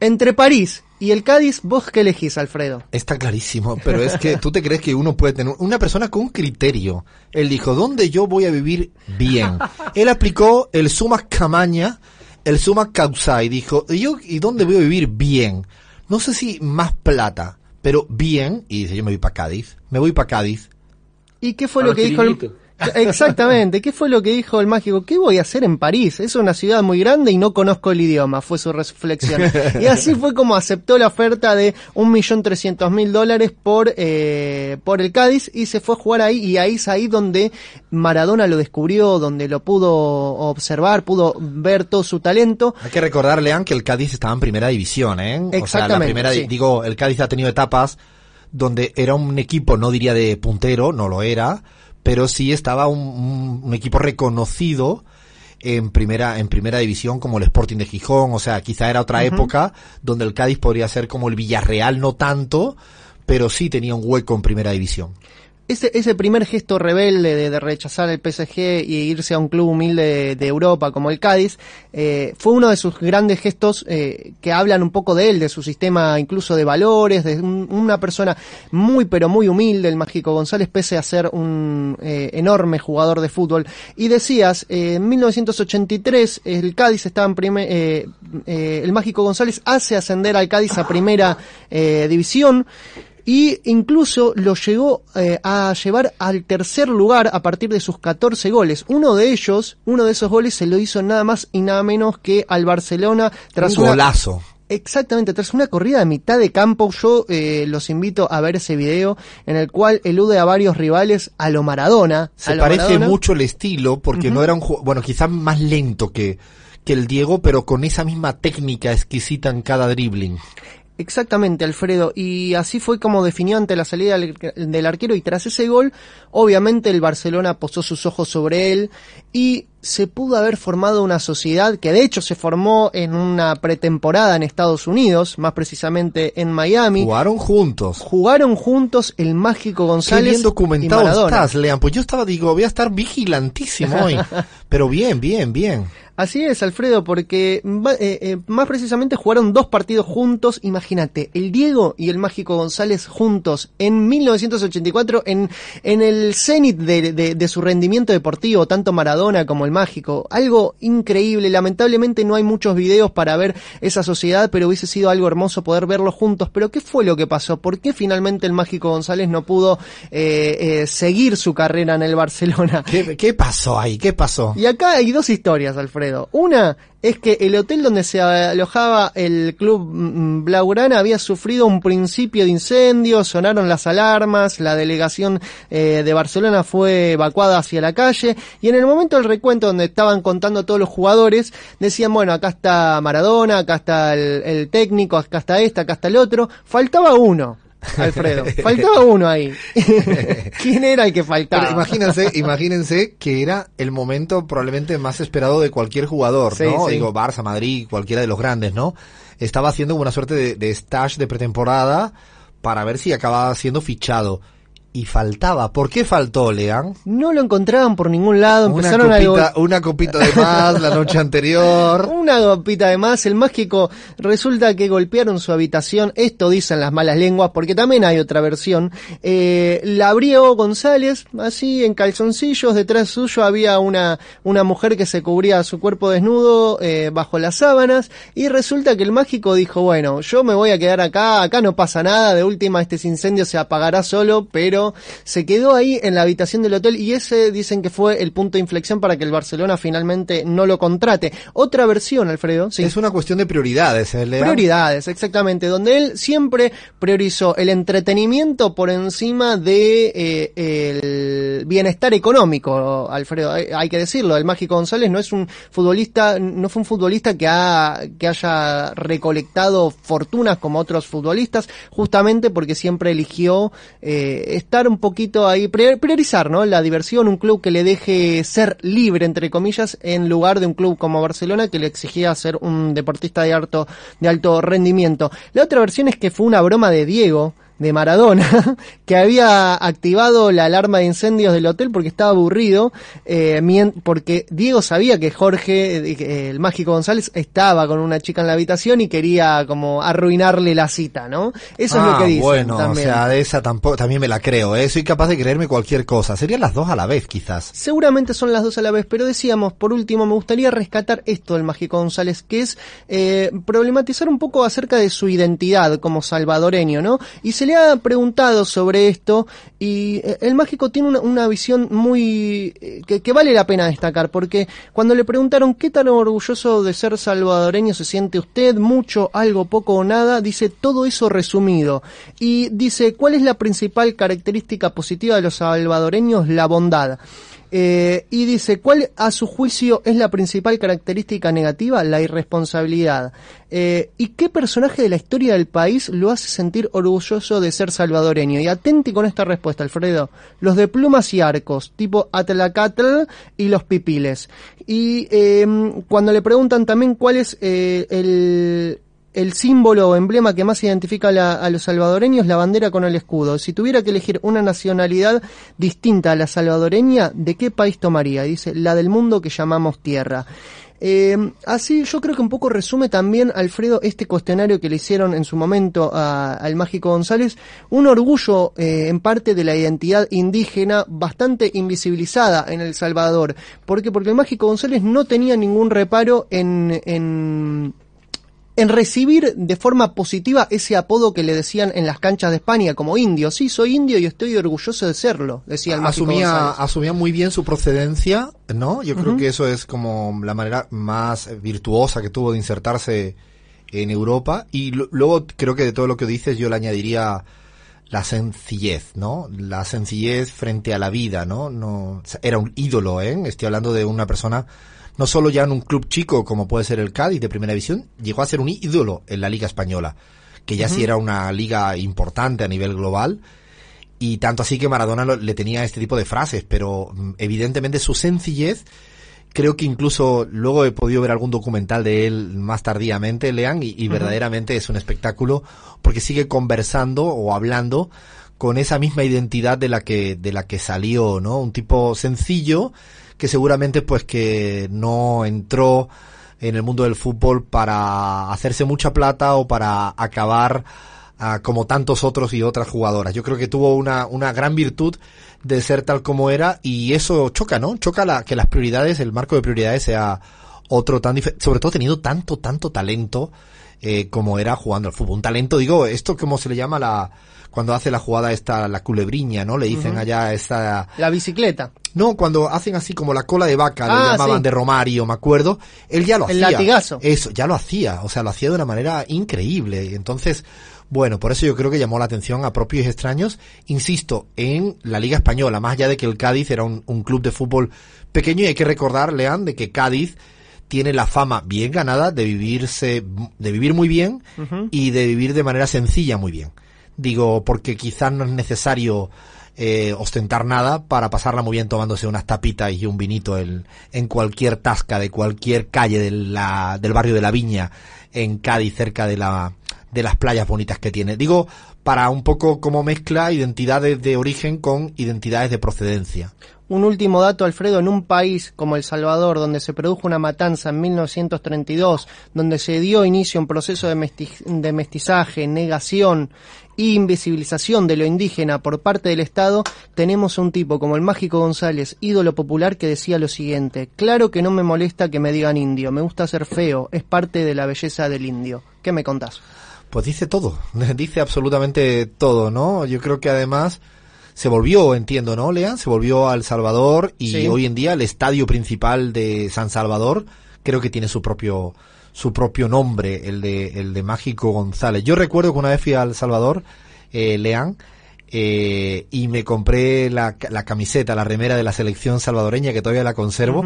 Entre París y el Cádiz, ¿vos qué elegís, Alfredo? Está clarísimo, pero es que tú te crees que uno puede tener una persona con criterio. Él dijo, ¿dónde yo voy a vivir bien? Él aplicó el suma camaña, el suma causa y dijo, ¿y yo y dónde voy a vivir bien? No sé si más plata, pero bien, y dice, yo me voy para Cádiz, me voy para Cádiz. ¿Y qué fue A lo que dijo el... Exactamente, ¿qué fue lo que dijo el mágico? ¿Qué voy a hacer en París? Es una ciudad muy grande y no conozco el idioma, fue su reflexión. Y así fue como aceptó la oferta de un millón trescientos mil dólares por, eh, por el Cádiz y se fue a jugar ahí y ahí es ahí donde Maradona lo descubrió, donde lo pudo observar, pudo ver todo su talento. Hay que recordar, Lean, que el Cádiz estaba en primera división, ¿eh? O sea, la Exactamente, primera, sí. digo, el Cádiz ha tenido etapas donde era un equipo, no diría de puntero, no lo era, pero sí estaba un, un- un equipo reconocido en primera en primera división como el Sporting de Gijón, o sea, quizá era otra época donde el Cádiz podría ser como el Villarreal, no tanto, pero sí tenía un hueco en primera división. Ese, ese primer gesto rebelde de, de rechazar el PSG y irse a un club humilde de, Europa como el Cádiz, eh, fue uno de sus grandes gestos eh, que hablan un poco de él, de su sistema incluso de valores, de un- una persona muy pero muy humilde, el Mágico González, pese a ser un eh, enorme jugador de fútbol. Y decías, eh, en 1983 el Cádiz estaba en primer, eh, eh, el Mágico González hace ascender al Cádiz a primera división y incluso lo llegó eh, a llevar al tercer lugar a partir de sus 14 goles. Uno de ellos, uno de esos goles se lo hizo nada más y nada menos que al Barcelona tras un una- golazo. Exactamente, tras una corrida de mitad de campo, yo eh, los invito a ver ese video en el cual elude a varios rivales a lo Maradona. a Se lo parece Maradona. mucho el estilo, porque no era un juego, bueno, quizás más lento que, que el Diego, pero con esa misma técnica exquisita en cada dribbling. Exactamente, Alfredo. Y así fue como definió ante la salida del, arquero y tras ese gol, obviamente el Barcelona posó sus ojos sobre él y se pudo haber formado una sociedad que de hecho se formó en una pretemporada en Estados Unidos, más precisamente en Miami. Jugaron juntos. Jugaron juntos el mágico Qué González bien y documentado Maradona. estás, Lean. Pues yo estaba, digo, voy a estar vigilantísimo hoy. Pero bien, bien, bien. Así es, Alfredo, porque eh, eh, más precisamente jugaron dos partidos juntos. Imagínate, el Diego y el Mágico González juntos en 1984 en, en el cenit de, de- de su rendimiento deportivo, tanto Maradona como el Mágico. Algo increíble. Lamentablemente no hay muchos videos para ver esa sociedad, pero hubiese sido algo hermoso poder verlos juntos. Pero ¿qué fue lo que pasó? ¿Por qué finalmente el Mágico González no pudo eh, eh, seguir su carrera en el Barcelona? ¿Qué, qué pasó ahí? ¿Qué pasó? Y acá hay dos historias, Alfredo. Una es que el hotel donde se alojaba el club mm, Blaugrana había sufrido un principio de incendio, sonaron las alarmas, la delegación eh, de Barcelona fue evacuada hacia la calle y en el momento del recuento donde estaban contando todos los jugadores, decían, bueno, acá está Maradona, acá está el, el técnico, acá está este, acá está el otro, faltaba uno. Alfredo, faltaba uno ahí. ¿Quién era el que faltaba? Pero imagínense, imagínense que era el momento probablemente más esperado de cualquier jugador, Sí, ¿no? sí. Digo, Barça, Madrid, cualquiera de los grandes, ¿no? Estaba haciendo una suerte de, de stage de pretemporada para ver si acababa siendo fichado. Y faltaba. ¿Por qué faltó, Lean? No lo encontraban por ningún lado, Una empezaron a copita, una copita de más la noche anterior. Una copita de más, el mágico resulta que golpearon su habitación, esto dicen las malas lenguas, porque también hay otra versión. Eh, la abrió González, así en calzoncillos, detrás suyo había una, una mujer que se cubría su cuerpo desnudo eh, bajo las sábanas, y resulta que el mágico dijo, bueno, yo me voy a quedar acá, acá no pasa nada, de última este incendio se apagará solo, pero se quedó ahí en la habitación del hotel y ese dicen que fue el punto de inflexión para que el Barcelona finalmente no lo contrate. Otra versión, Alfredo, sí. Es una cuestión de prioridades, ¿eh? Prioridades, exactamente, donde él siempre priorizó el entretenimiento por encima de eh, el bienestar económico, Alfredo, hay, hay que decirlo, el Mágico González no es un futbolista, no fue un futbolista que, ha, que haya recolectado fortunas como otros futbolistas, justamente porque siempre eligió eh, un poquito ahí, prior- priorizar, ¿no? La diversión, un club que le deje ser libre, entre comillas, en lugar de un club como Barcelona que le exigía ser un deportista de alto, de alto rendimiento. La otra versión es que fue una broma de Diego, de Maradona, que había activado la alarma de incendios del hotel porque estaba aburrido, eh, porque Diego sabía que Jorge, eh, el mágico González, estaba con una chica en la habitación y quería como arruinarle la cita, ¿no? Eso es lo Ah, que dicen bueno, también. o sea, de esa tampoco, también me la creo, ¿eh? Soy capaz de creerme cualquier cosa. Serían las dos a la vez, quizás. Seguramente son las dos a la vez, pero decíamos, por último, me gustaría rescatar esto del Mágico González, que es eh, problematizar un poco acerca de su identidad como salvadoreño, ¿no? Y se le ha preguntado sobre esto, y eh, el Mágico tiene una, una visión muy... eh, que, que vale la pena destacar, porque cuando le preguntaron qué tan orgulloso de ser salvadoreño se siente usted, mucho, algo, poco o nada, dice todo eso resumido. Y dice, ¿cuál es la principal característica positiva de los salvadoreños? La bondad. Eh, y dice, ¿cuál a su juicio es la principal característica negativa? La irresponsabilidad. Eh, ¿Y qué personaje de la historia del país lo hace sentir orgulloso de ser salvadoreño? Y atente con esta respuesta, Alfredo. Los de plumas y arcos, tipo Atlacatl y los pipiles. Y eh, cuando le preguntan también cuál es eh, el, el símbolo o emblema que más identifica a, la- a los salvadoreños, la bandera con el escudo. Si tuviera que elegir una nacionalidad distinta a la salvadoreña, ¿de qué país tomaría? Dice, la del mundo que llamamos tierra. Eh, así yo creo que un poco resume también, Alfredo, este cuestionario que le hicieron en su momento a- al Mágico González, un orgullo eh, en parte de la identidad indígena bastante invisibilizada en El Salvador. ¿Por qué? Porque el Mágico González no tenía ningún reparo en, en en recibir de forma positiva ese apodo que le decían en las canchas de España como indio. Sí, soy indio y estoy orgulloso de serlo, decía el asumía, González. asumía muy bien su procedencia, ¿no? Yo creo que eso es como la manera más virtuosa que tuvo de insertarse en Europa. Y luego creo que de todo lo que dices yo le añadiría la sencillez, ¿no? La sencillez frente a la vida, ¿no? no era un ídolo, ¿eh? Estoy hablando de una persona, no solo ya en un club chico como puede ser el Cádiz de primera división, llegó a ser un ídolo en la Liga Española, que ya Ujú. sí era una liga importante a nivel global. Y tanto así que Maradona lo- le tenía este tipo de frases, pero mm, evidentemente su sencillez, creo que incluso luego he podido ver algún documental de él más tardíamente, Lean, y, verdaderamente es un espectáculo porque sigue conversando o hablando con esa misma identidad de la que, de la que salió, ¿no? Un tipo sencillo que seguramente pues que no entró en el mundo del fútbol para hacerse mucha plata o para acabar ah, como tantos otros y otras jugadoras. Yo creo que tuvo una, una gran virtud de ser tal como era y eso choca, ¿no? Choca la, que las prioridades, el marco de prioridades sea otro tan diferente, sobre todo teniendo tanto, tanto talento eh, como era jugando al fútbol. Un talento, digo, esto como se le llama la, cuando hace la jugada esta, la culebriña, ¿no? Le dicen allá esta, La bicicleta. no, cuando hacen así como la cola de vaca, Ah, le llamaban sí. de Romario, me acuerdo, él ya lo El hacía. latigazo. Eso, ya lo hacía, o sea, lo hacía de una manera increíble. Entonces, bueno, por eso yo creo que llamó la atención a propios y extraños, insisto, en la Liga Española, más allá de que el Cádiz era un, un club de fútbol pequeño y hay que recordar, Lean, de que Cádiz tiene la fama bien ganada de vivirse, de vivir muy bien y de vivir de manera sencilla muy bien. Digo, porque quizás no es necesario eh, ostentar nada para pasarla muy bien tomándose unas tapitas y un vinito en, en cualquier tasca de cualquier calle de la, del barrio de la Viña en Cádiz, cerca de la de las playas bonitas que tiene. Digo, para un poco como mezcla identidades de origen con identidades de procedencia. Un último dato, Alfredo, en un país como El Salvador, donde se produjo una matanza en 1932, donde se dio inicio a un proceso de, de mestizaje, negación e invisibilización de lo indígena por parte del Estado, tenemos un tipo como el Mágico González, ídolo popular, que decía lo siguiente, claro que no me molesta que me digan indio, me gusta ser feo, es parte de la belleza del indio. ¿Qué me contás? Pues dice todo, dice absolutamente todo, ¿no? Yo creo que además se volvió, entiendo, ¿no, Lean? Se volvió a El Salvador y Sí. hoy en día el estadio principal de San Salvador creo que tiene su propio su propio nombre, el de el de Mágico González. Yo recuerdo que una vez fui a El Salvador, eh, Lean, eh, y me compré la, la camiseta, la remera de la selección salvadoreña que todavía la conservo.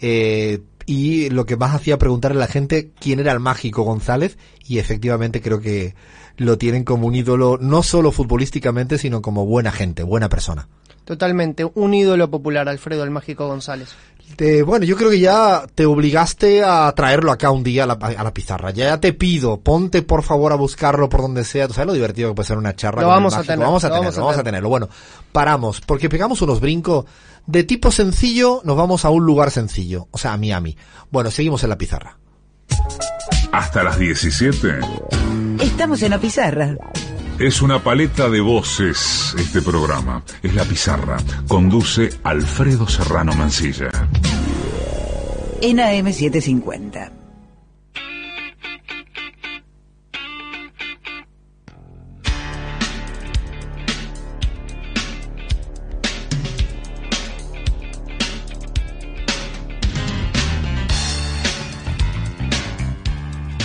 Eh, y lo que más hacía preguntarle a la gente quién era el mágico González y efectivamente creo que lo tienen como un ídolo no solo futbolísticamente sino como buena gente, buena persona. Totalmente, un ídolo popular, Alfredo, el Mágico González. Te- bueno, yo creo que ya te obligaste a traerlo acá un día a la, a la pizarra. Ya te pido, ponte por favor a buscarlo por donde sea. ¿Tú sabes lo divertido que puede ser una charla? Lo vamos a tener, Vamos a lo tenerlo, vamos a vamos a tener. tenerlo. Bueno, paramos, porque pegamos unos brincos de tipo sencillo, nos vamos a un lugar sencillo, o sea, a Miami. Bueno, seguimos en la pizarra. Hasta las 17. Estamos en la pizarra. Es una paleta de voces este programa. Es la pizarra. Conduce Alfredo Serrano Mancilla. En AM750.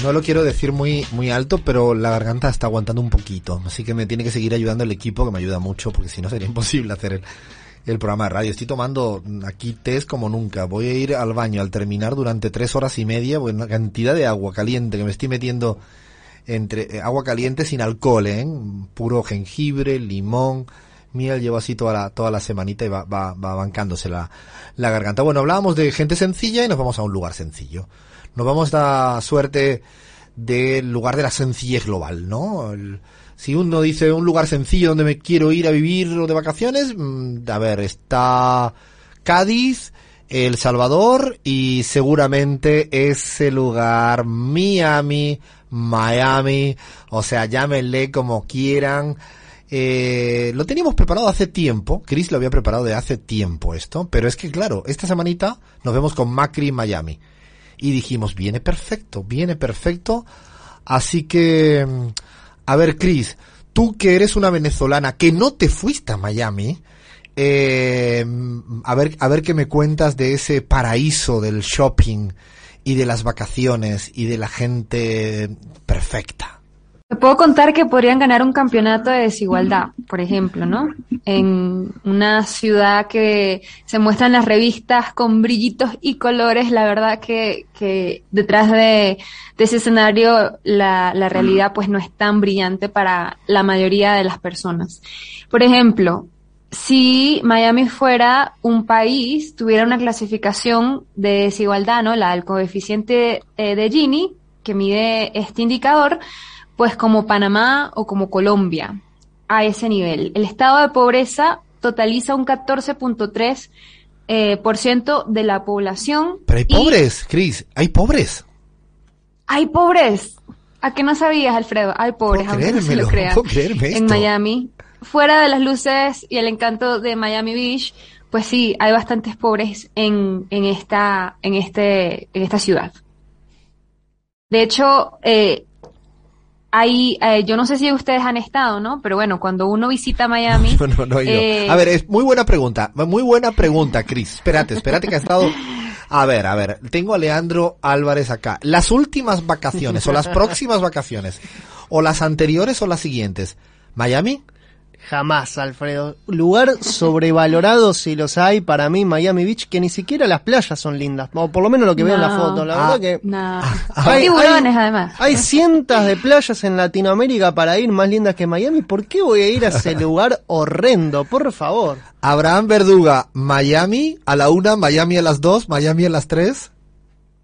No lo quiero decir muy, muy alto, pero la garganta está aguantando un poquito. Así que me tiene que seguir ayudando el equipo, que me ayuda mucho, porque si no sería imposible hacer el, el programa de radio. Estoy tomando aquí test como nunca. Voy a ir al baño al terminar durante tres horas y media, una cantidad de agua caliente que me estoy metiendo entre eh, agua caliente sin alcohol, ¿eh? Puro jengibre, limón, miel, llevo así toda la, toda la semanita y va, va, va bancándose la, la garganta. Bueno, hablábamos de gente sencilla y nos vamos a un lugar sencillo. Nos vamos a suerte del lugar de la sencillez global, ¿no? El- si uno dice un lugar sencillo donde me quiero ir a vivir o de vacaciones, mm, a ver, está Cádiz, El Salvador y seguramente ese lugar Miami, Miami, o sea, llámenle como quieran. Eh, lo teníamos preparado hace tiempo, Chris lo había preparado de hace tiempo esto, pero es que claro, esta semanita nos vemos con Macri Miami y dijimos, viene perfecto, viene perfecto, así que, mm, a ver Chris, tú que eres una venezolana que no te fuiste a Miami, eh, a ver, a ver qué me cuentas de ese paraíso del shopping y de las vacaciones y de la gente perfecta. Te puedo contar que podrían ganar un campeonato de desigualdad, por ejemplo, ¿no? En una ciudad que se muestra en las revistas con brillitos y colores, la verdad que, que detrás de, de ese escenario la, la realidad pues no es tan brillante para la mayoría de las personas. Por ejemplo, si Miami fuera un país, tuviera una clasificación de desigualdad, ¿no? La del coeficiente eh, de Gini, que mide este indicador, pues como Panamá o como Colombia, a ese nivel. El estado de pobreza totaliza un 14.3% eh, por ciento de la población. Pero hay pobres, Chris, hay pobres. Hay pobres. ¿A qué no sabías, Alfredo? Hay pobres, aunque no se lo crean. En esto. Miami. Fuera de las luces y el encanto de Miami Beach, pues sí, hay bastantes pobres en, en esta, en este, en esta ciudad. De hecho, eh, hay, eh, yo no sé si ustedes han estado, ¿no? Pero bueno, cuando uno visita Miami, No, no, no, yo. eh, A ver, es muy buena pregunta, muy buena pregunta, Chris. Espérate, espérate que ha estado... A ver, a ver, tengo a Leandro Álvarez acá. Las últimas vacaciones o las próximas vacaciones, o las anteriores o las siguientes, ¿Miami? Jamás, Alfredo. Lugar sobrevalorado si los hay para mí, Miami Beach, que ni siquiera las playas son lindas. O por lo menos lo que veo en la foto. La Ah. verdad que no. Hay- tiburones hay- además. hay cientos de playas en Latinoamérica para ir más lindas que Miami. ¿Por qué voy a ir a ese lugar horrendo? Por favor. Abraham Verduga, Miami a la una, Miami a las dos, Miami a las tres.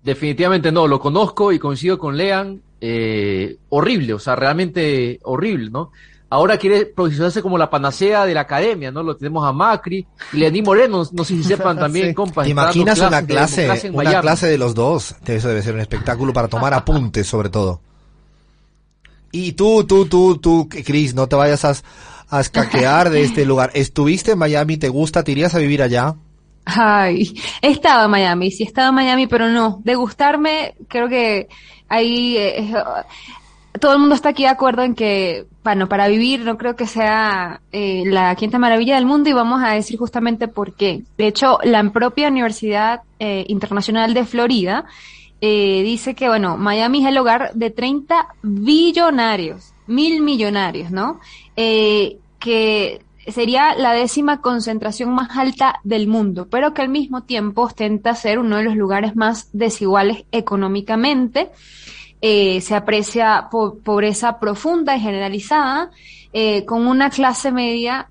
Definitivamente no, lo conozco y coincido con Lean, eh, horrible, o sea, realmente horrible, ¿no? Ahora quiere posicionarse como la panacea de la academia, ¿no? Lo tenemos a Macri y Lenín Moreno, no sé si sepan también, Sí. compas. ¿Te imaginas una de clase, en una clase de los dos? Eso debe ser un espectáculo para tomar apuntes, sobre todo. Y tú, tú, tú, tú, Chris, no te vayas a, a escaquear de este lugar. ¿Estuviste en Miami? ¿Te gusta? ¿Te irías a vivir allá? Ay, he estado en Miami, sí he estado en Miami, pero no, de gustarme, creo que ahí eh, todo el mundo está aquí de acuerdo en que, bueno, para vivir no creo que sea eh, la quinta maravilla del mundo y vamos a decir justamente por qué. De hecho, la propia Universidad eh, Internacional de Florida eh, dice que, bueno, Miami es el hogar de 30 billonarios, mil millonarios, ¿no? Eh, que sería la décima concentración más alta del mundo, pero que al mismo tiempo ostenta ser uno de los lugares más desiguales económicamente. Eh, se aprecia po- pobreza profunda y generalizada, eh, con una clase media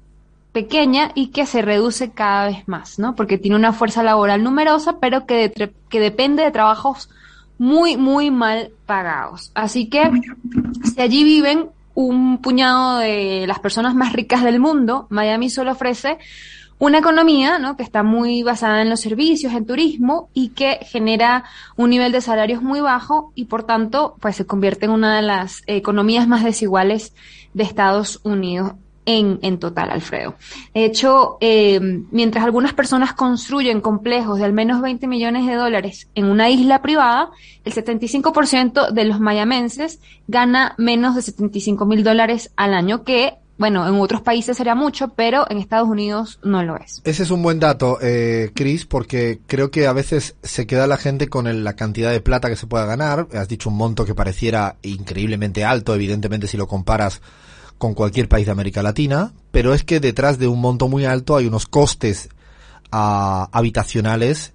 pequeña y que se reduce cada vez más, ¿no? Porque tiene una fuerza laboral numerosa, pero que, de- que depende de trabajos muy, muy mal pagados. Así que si allí viven un puñado de las personas más ricas del mundo, Miami solo ofrece una economía ¿no? que está muy basada en los servicios, en turismo y que genera un nivel de salarios muy bajo y por tanto pues se convierte en una de las economías más desiguales de Estados Unidos en, en total, Alfredo. De hecho, eh, mientras algunas personas construyen complejos de al menos 20 millones de dólares en una isla privada, el 75% de los mayamenses gana menos de 75 mil dólares al año, que, bueno, en otros países sería mucho, pero en Estados Unidos no lo es. Ese es un buen dato, eh, Chris, porque creo que a veces se queda la gente con el- la cantidad de plata que se pueda ganar. Has dicho un monto que pareciera increíblemente alto, evidentemente si lo comparas con cualquier país de América Latina, pero es que detrás de un monto muy alto hay unos costes ah, habitacionales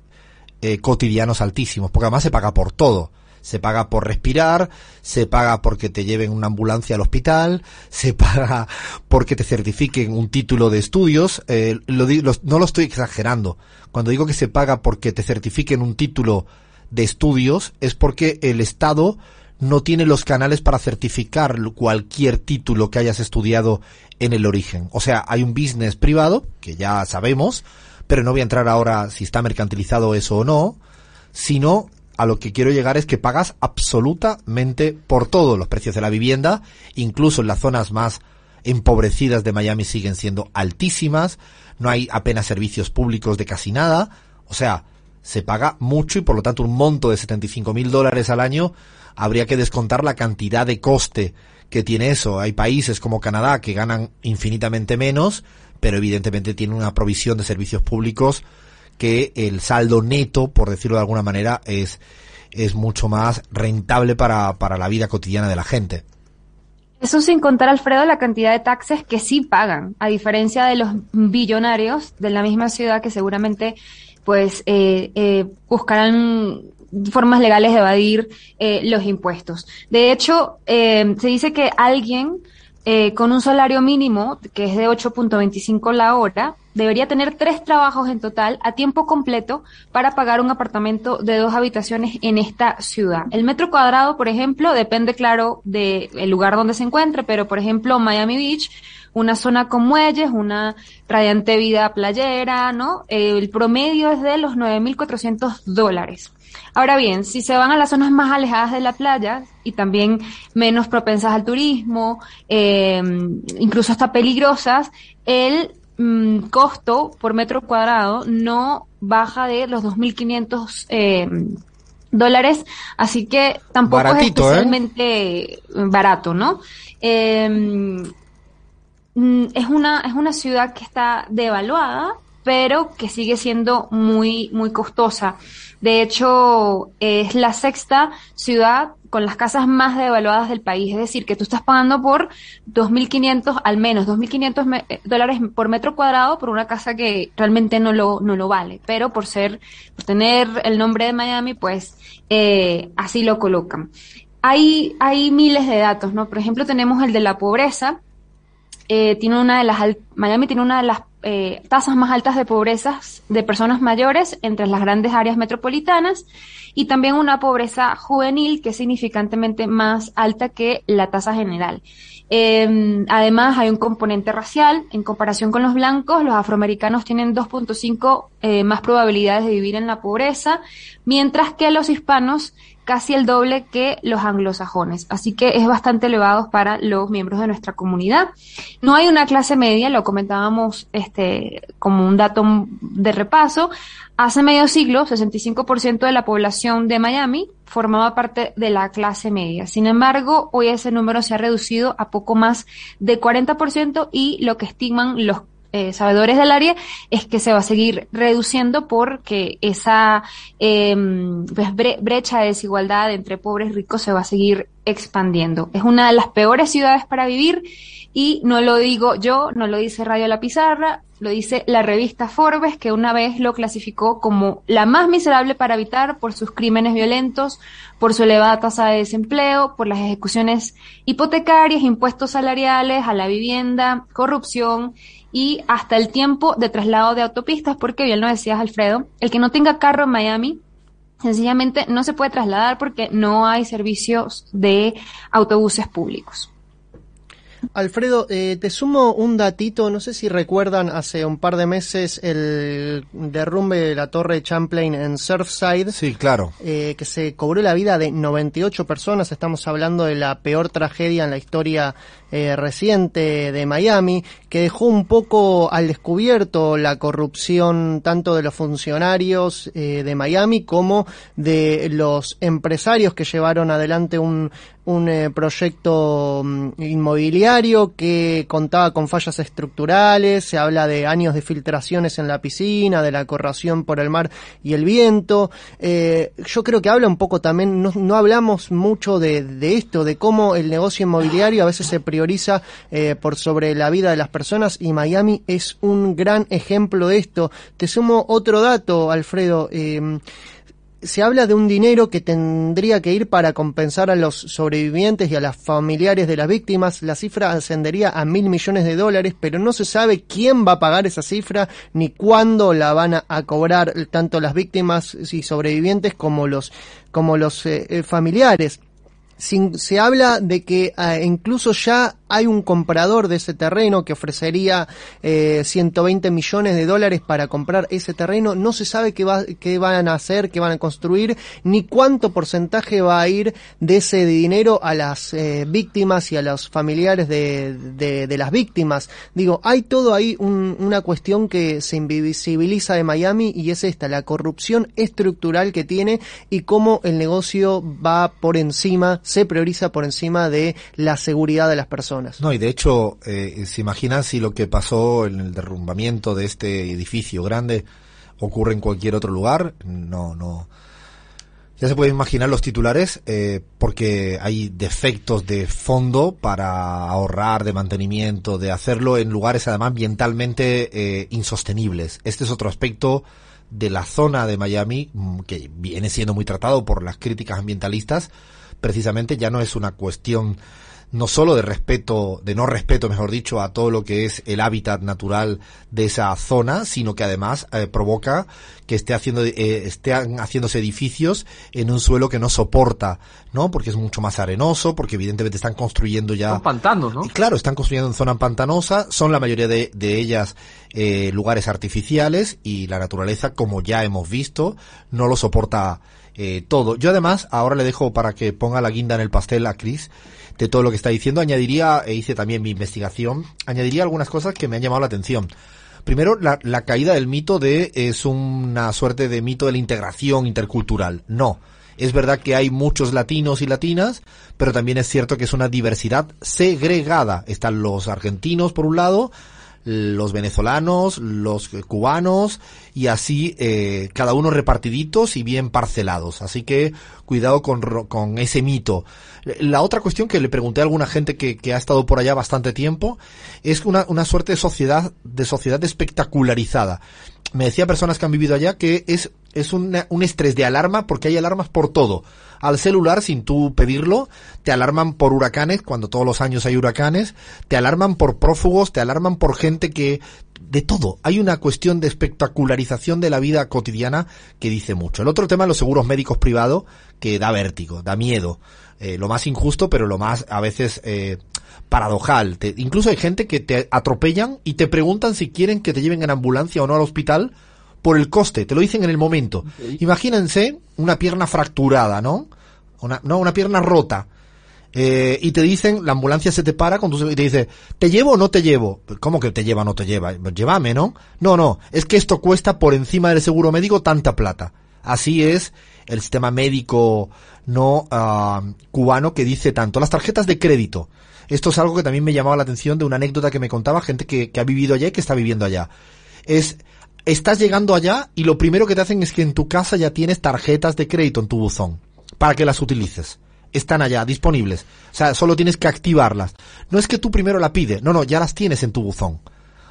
eh, cotidianos altísimos, porque además se paga por todo. Se paga por respirar, se paga porque te lleven una ambulancia al hospital, se paga porque te certifiquen un título de estudios. Eh, lo no lo estoy exagerando. Cuando digo que se paga porque te certifiquen un título de estudios, es porque el Estado no tiene los canales para certificar cualquier título que hayas estudiado en el origen. O sea, hay un business privado, que ya sabemos, pero no voy a entrar ahora si está mercantilizado eso o no, sino a lo que quiero llegar es que pagas absolutamente por todo. Los precios de la vivienda, incluso en las zonas más empobrecidas de Miami siguen siendo altísimas, no hay apenas servicios públicos de casi nada, o sea, se paga mucho y por lo tanto un monto de 75 mil dólares al año habría que descontar la cantidad de coste que tiene eso. Hay países como Canadá que ganan infinitamente menos, pero evidentemente tienen una provisión de servicios públicos que el saldo neto, por decirlo de alguna manera, es, es mucho más rentable para, para la vida cotidiana de la gente. Eso sin contar, Alfredo, la cantidad de taxes que sí pagan, a diferencia de los billonarios de la misma ciudad que seguramente pues eh, eh, buscarán formas legales de evadir eh, los impuestos. De hecho, eh, se dice que alguien eh, con un salario mínimo, que es de 8.25 la hora, debería tener tres trabajos en total a tiempo completo para pagar un apartamento de dos habitaciones en esta ciudad. El metro cuadrado, por ejemplo, depende, claro, del lugar donde se encuentre, pero, por ejemplo, Miami Beach, una zona con muelles, una radiante vida playera, ¿no? Eh, el promedio es de los 9.400 dólares. Ahora bien, si se van a las zonas más alejadas de la playa y también menos propensas al turismo, eh, incluso hasta peligrosas, el mm, costo por metro cuadrado no baja de los 2.500 eh, dólares, así que tampoco Baratito, ¿eh? es especialmente barato, ¿no? Eh, mm, es una, es una ciudad que está devaluada, pero que sigue siendo muy, muy costosa. De hecho, es la sexta ciudad con las casas más devaluadas del país. Es decir, que tú estás pagando por 2.500, al menos 2.500 me- eh, dólares por metro cuadrado por una casa que realmente no lo, no lo vale. Pero por ser, por tener el nombre de Miami, pues eh, así lo colocan. Hay, hay miles de datos, ¿no? Por ejemplo, tenemos el de la pobreza, eh, tiene una de las Miami tiene una de las eh, tasas más altas de pobreza de personas mayores entre las grandes áreas metropolitanas y también una pobreza juvenil que es significantemente más alta que la tasa general. Eh, además, hay un componente racial. En comparación con los blancos, los afroamericanos tienen 2.5 eh, más probabilidades de vivir en la pobreza, mientras que los hispanos casi el doble que los anglosajones. Así que es bastante elevado para los miembros de nuestra comunidad. No hay una clase media, lo comentábamos este, como un dato de repaso. Hace medio siglo, 65% de la población de Miami formaba parte de la clase media. Sin embargo, hoy ese número se ha reducido a poco más de 40% y lo que estiman los eh, sabedores del área es que se va a seguir reduciendo porque esa eh, pues, bre- brecha de desigualdad entre pobres y ricos se va a seguir expandiendo. Es una de las peores ciudades para vivir y no lo digo yo, no lo dice Radio La Pizarra, lo dice la revista Forbes, que una vez lo clasificó como la más miserable para habitar por sus crímenes violentos, por su elevada tasa de desempleo, por las ejecuciones hipotecarias, impuestos salariales a la vivienda, corrupción y hasta el tiempo de traslado de autopistas, porque bien lo decías Alfredo, el que no tenga carro en Miami sencillamente no se puede trasladar porque no hay servicios de autobuses públicos. Alfredo, eh, te sumo un datito, no sé si recuerdan hace un par de meses el derrumbe de la torre Champlain en Surfside. Sí, claro. eh, que se cobró la vida de 98 personas. Estamos hablando de la peor tragedia en la historia eh, reciente de Miami, que dejó un poco al descubierto la corrupción tanto de los funcionarios eh, de Miami como de los empresarios que llevaron adelante un un eh, proyecto mm, inmobiliario que contaba con fallas estructurales, se habla de años de filtraciones en la piscina, de la corrosión por el mar y el viento. Eh, yo creo que habla un poco también, no, no hablamos mucho de, de, esto, de cómo el negocio inmobiliario a veces se prioriza eh, por sobre la vida de las personas y Miami es un gran ejemplo de esto. Te sumo otro dato, Alfredo. Eh, se habla de un dinero que tendría que ir para compensar a los sobrevivientes y a las familiares de las víctimas. La cifra ascendería a mil millones de dólares, pero no se sabe quién va a pagar esa cifra ni cuándo la van a, cobrar tanto las víctimas y sobrevivientes como los, como los eh, familiares. Sin, se habla de que eh, incluso ya hay un comprador de ese terreno que ofrecería eh, 120 millones de dólares para comprar ese terreno. No se sabe qué, va, qué van a hacer, qué van a construir, ni cuánto porcentaje va a ir de ese dinero a las eh, víctimas y a los familiares de, de, de, las víctimas. Digo, hay todo ahí un, una cuestión que se invisibiliza de Miami y es esta, la corrupción estructural que tiene y cómo el negocio va por encima, se prioriza por encima de la seguridad de las personas. No, y de hecho, eh, se imaginan si lo que pasó en el derrumbamiento de este edificio grande ocurre en cualquier otro lugar, no, no. Ya se puede imaginar los titulares eh, porque hay defectos de fondo para ahorrar, de mantenimiento, de hacerlo en lugares además ambientalmente eh, insostenibles. Este es otro aspecto de la zona de Miami mm, que viene siendo muy tratado por las críticas ambientalistas. Precisamente ya no es una cuestión no solo de respeto, de no respeto, mejor dicho, a todo lo que es el hábitat natural de esa zona, sino que además eh, provoca que esté haciendo, eh, estén haciéndose edificios en un suelo que no soporta, ¿no? Porque es mucho más arenoso, porque evidentemente están construyendo ya. Son pantanos, ¿no? Y claro, están construyendo en zona pantanosa, son la mayoría de, de ellas eh, lugares artificiales y la naturaleza, como ya hemos visto, no lo soporta eh, todo. Yo además, ahora le dejo para que ponga la guinda en el pastel a Chris, de todo lo que está diciendo. Añadiría, e hice también mi investigación, añadiría algunas cosas que me han llamado la atención. Primero, la, la caída del mito de es una suerte de mito de la integración intercultural. No. Es verdad que hay muchos latinos y latinas, pero también es cierto que es una diversidad segregada. Están los argentinos por un lado, los venezolanos, los cubanos y así eh, cada uno repartiditos y bien parcelados. Así que cuidado con, con ese mito. La otra cuestión que le pregunté a alguna gente que, que ha estado por allá bastante tiempo es una, una suerte de sociedad, de sociedad espectacularizada. Me decía personas que han vivido allá que es, es una, un estrés de alarma porque hay alarmas por todo. Al celular, sin tú pedirlo, te alarman por huracanes, cuando todos los años hay huracanes, te alarman por prófugos, te alarman por gente que de todo. Hay una cuestión de espectacularización de la vida cotidiana que dice mucho. El otro tema, los seguros médicos privados, que da vértigo, da miedo. Eh, lo más injusto, pero lo más a veces eh, paradojal. Te, incluso hay gente que te atropellan y te preguntan si quieren que te lleven en ambulancia o no al hospital por el coste. Te lo dicen en el momento. Okay. Imagínense una pierna fracturada, ¿no? Una, no, una pierna rota. Eh, y te dicen, la ambulancia se te para con tu, y te dice, ¿te llevo o no te llevo? ¿Cómo que te lleva o no te lleva? Llévame, ¿no? No, no, es que esto cuesta por encima del seguro médico tanta plata. Así es el sistema médico no uh, cubano que dice tanto. Las tarjetas de crédito. Esto es algo que también me llamaba la atención de una anécdota que me contaba gente que, que ha vivido allá y que está viviendo allá. Es, estás llegando allá y lo primero que te hacen es que en tu casa ya tienes tarjetas de crédito en tu buzón para que las utilices. Están allá, disponibles. O sea, solo tienes que activarlas. No es que tú primero la pides, no, no, ya las tienes en tu buzón.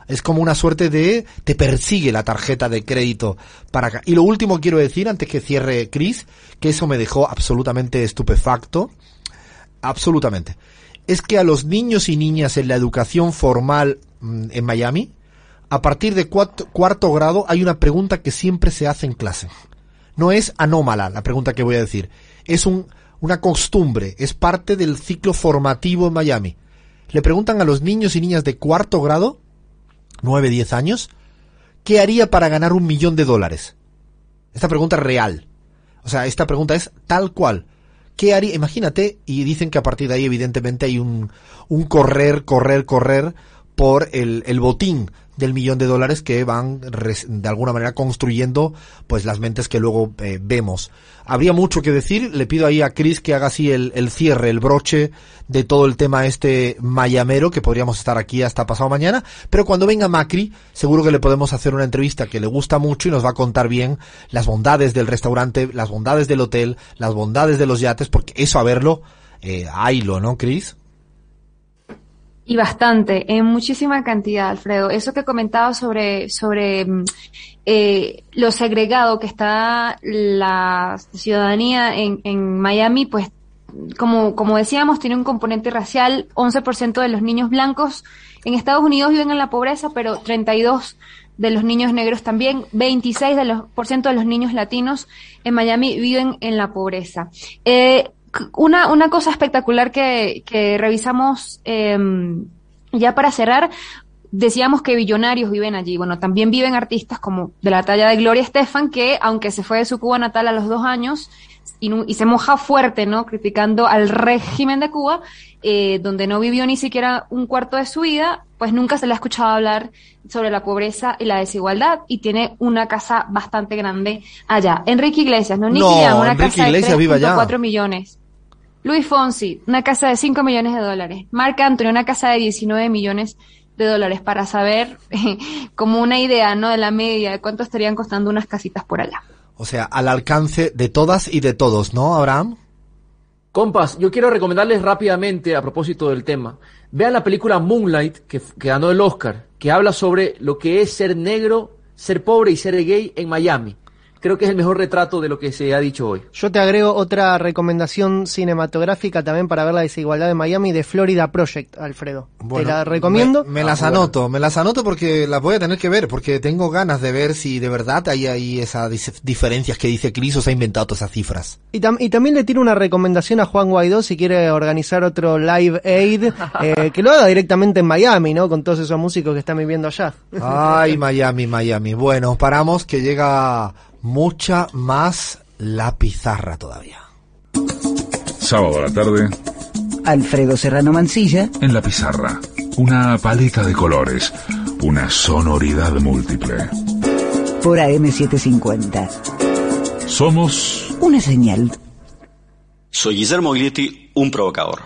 Es como una suerte de te persigue la tarjeta de crédito para acá. Y lo último quiero decir antes que cierre Chris, que eso me dejó absolutamente estupefacto, absolutamente, es que a los niños y niñas en la educación formal mmm, en Miami, a partir de cuarto, cuarto grado hay una pregunta que siempre se hace en clase. No es anómala la pregunta que voy a decir, es un, una costumbre, es parte del ciclo formativo en Miami. Le preguntan a los niños y niñas de cuarto grado 9, 10 años, ¿qué haría para ganar un millón de dólares? Esta pregunta es real. O sea, esta pregunta es tal cual. ¿Qué haría? Imagínate, y dicen que a partir de ahí evidentemente hay un, un correr, correr, correr por el, el botín del millón de dólares que van de alguna manera construyendo pues las mentes que luego eh, vemos. Habría mucho que decir, le pido ahí a Chris que haga así el, el cierre, el broche de todo el tema este mayamero que podríamos estar aquí hasta pasado mañana, pero cuando venga Macri seguro que le podemos hacer una entrevista que le gusta mucho y nos va a contar bien las bondades del restaurante, las bondades del hotel, las bondades de los yates, porque eso a verlo, eh, haylo, ¿no, Chris? Y bastante, en muchísima cantidad, Alfredo. Eso que comentaba sobre, sobre mm, eh, lo segregado que está la ciudadanía en, en Miami, pues como, como decíamos, tiene un componente racial. 11% de los niños blancos en Estados Unidos viven en la pobreza, pero 32 de los niños negros también, 26 de los, por ciento de los niños latinos en Miami viven en la pobreza. Eh, una, una cosa espectacular que, que revisamos eh, ya para cerrar, decíamos que billonarios viven allí. Bueno, también viven artistas como de la talla de Gloria Estefan, que aunque se fue de su Cuba natal a los dos años y, se moja fuerte, ¿no? Criticando al régimen de Cuba, eh, donde no vivió ni siquiera un cuarto de su vida, pues nunca se le ha escuchado hablar sobre la pobreza y la desigualdad y tiene una casa bastante grande allá. Enrique Iglesias, no, Nicky No, una Enrique casa Iglesias de vive allá. 3.4 millones. Luis Fonsi, una casa de 5 millones de dólares. Marc Anthony, una casa de 19 millones de dólares para saber como una idea, ¿no? De la media, de cuánto estarían costando unas casitas por allá. O sea, al alcance de todas y de todos, ¿no, Abraham? Compas, yo quiero recomendarles rápidamente a propósito del tema. Vean la película Moonlight, que, que ganó el Oscar, que habla sobre lo que es ser negro, ser pobre y ser gay en Miami. Creo que es el mejor retrato de lo que se ha dicho hoy. Yo te agrego otra recomendación cinematográfica también para ver la desigualdad de Miami de Florida Project, Alfredo. te la recomiendo. Me, me las anoto, me las anoto porque las voy a tener que ver, porque tengo ganas de ver si de verdad hay ahí esas diferencias que dice Cris o se ha inventado todas esas cifras. Y, tam- y también le tiro una recomendación a Juan Guaidó si quiere organizar otro Live Aid, eh, que lo haga directamente en Miami, ¿no? Con todos esos músicos que están viviendo allá. Ay, Miami, Miami. Bueno, paramos que llega mucha más la pizarra todavía. Sábado a la tarde, Alfredo Serrano Mancilla, en la pizarra. Una paleta de colores, una sonoridad múltiple. por AM750. Somos Una señal. Soy Guillermo Glietti, un provocador.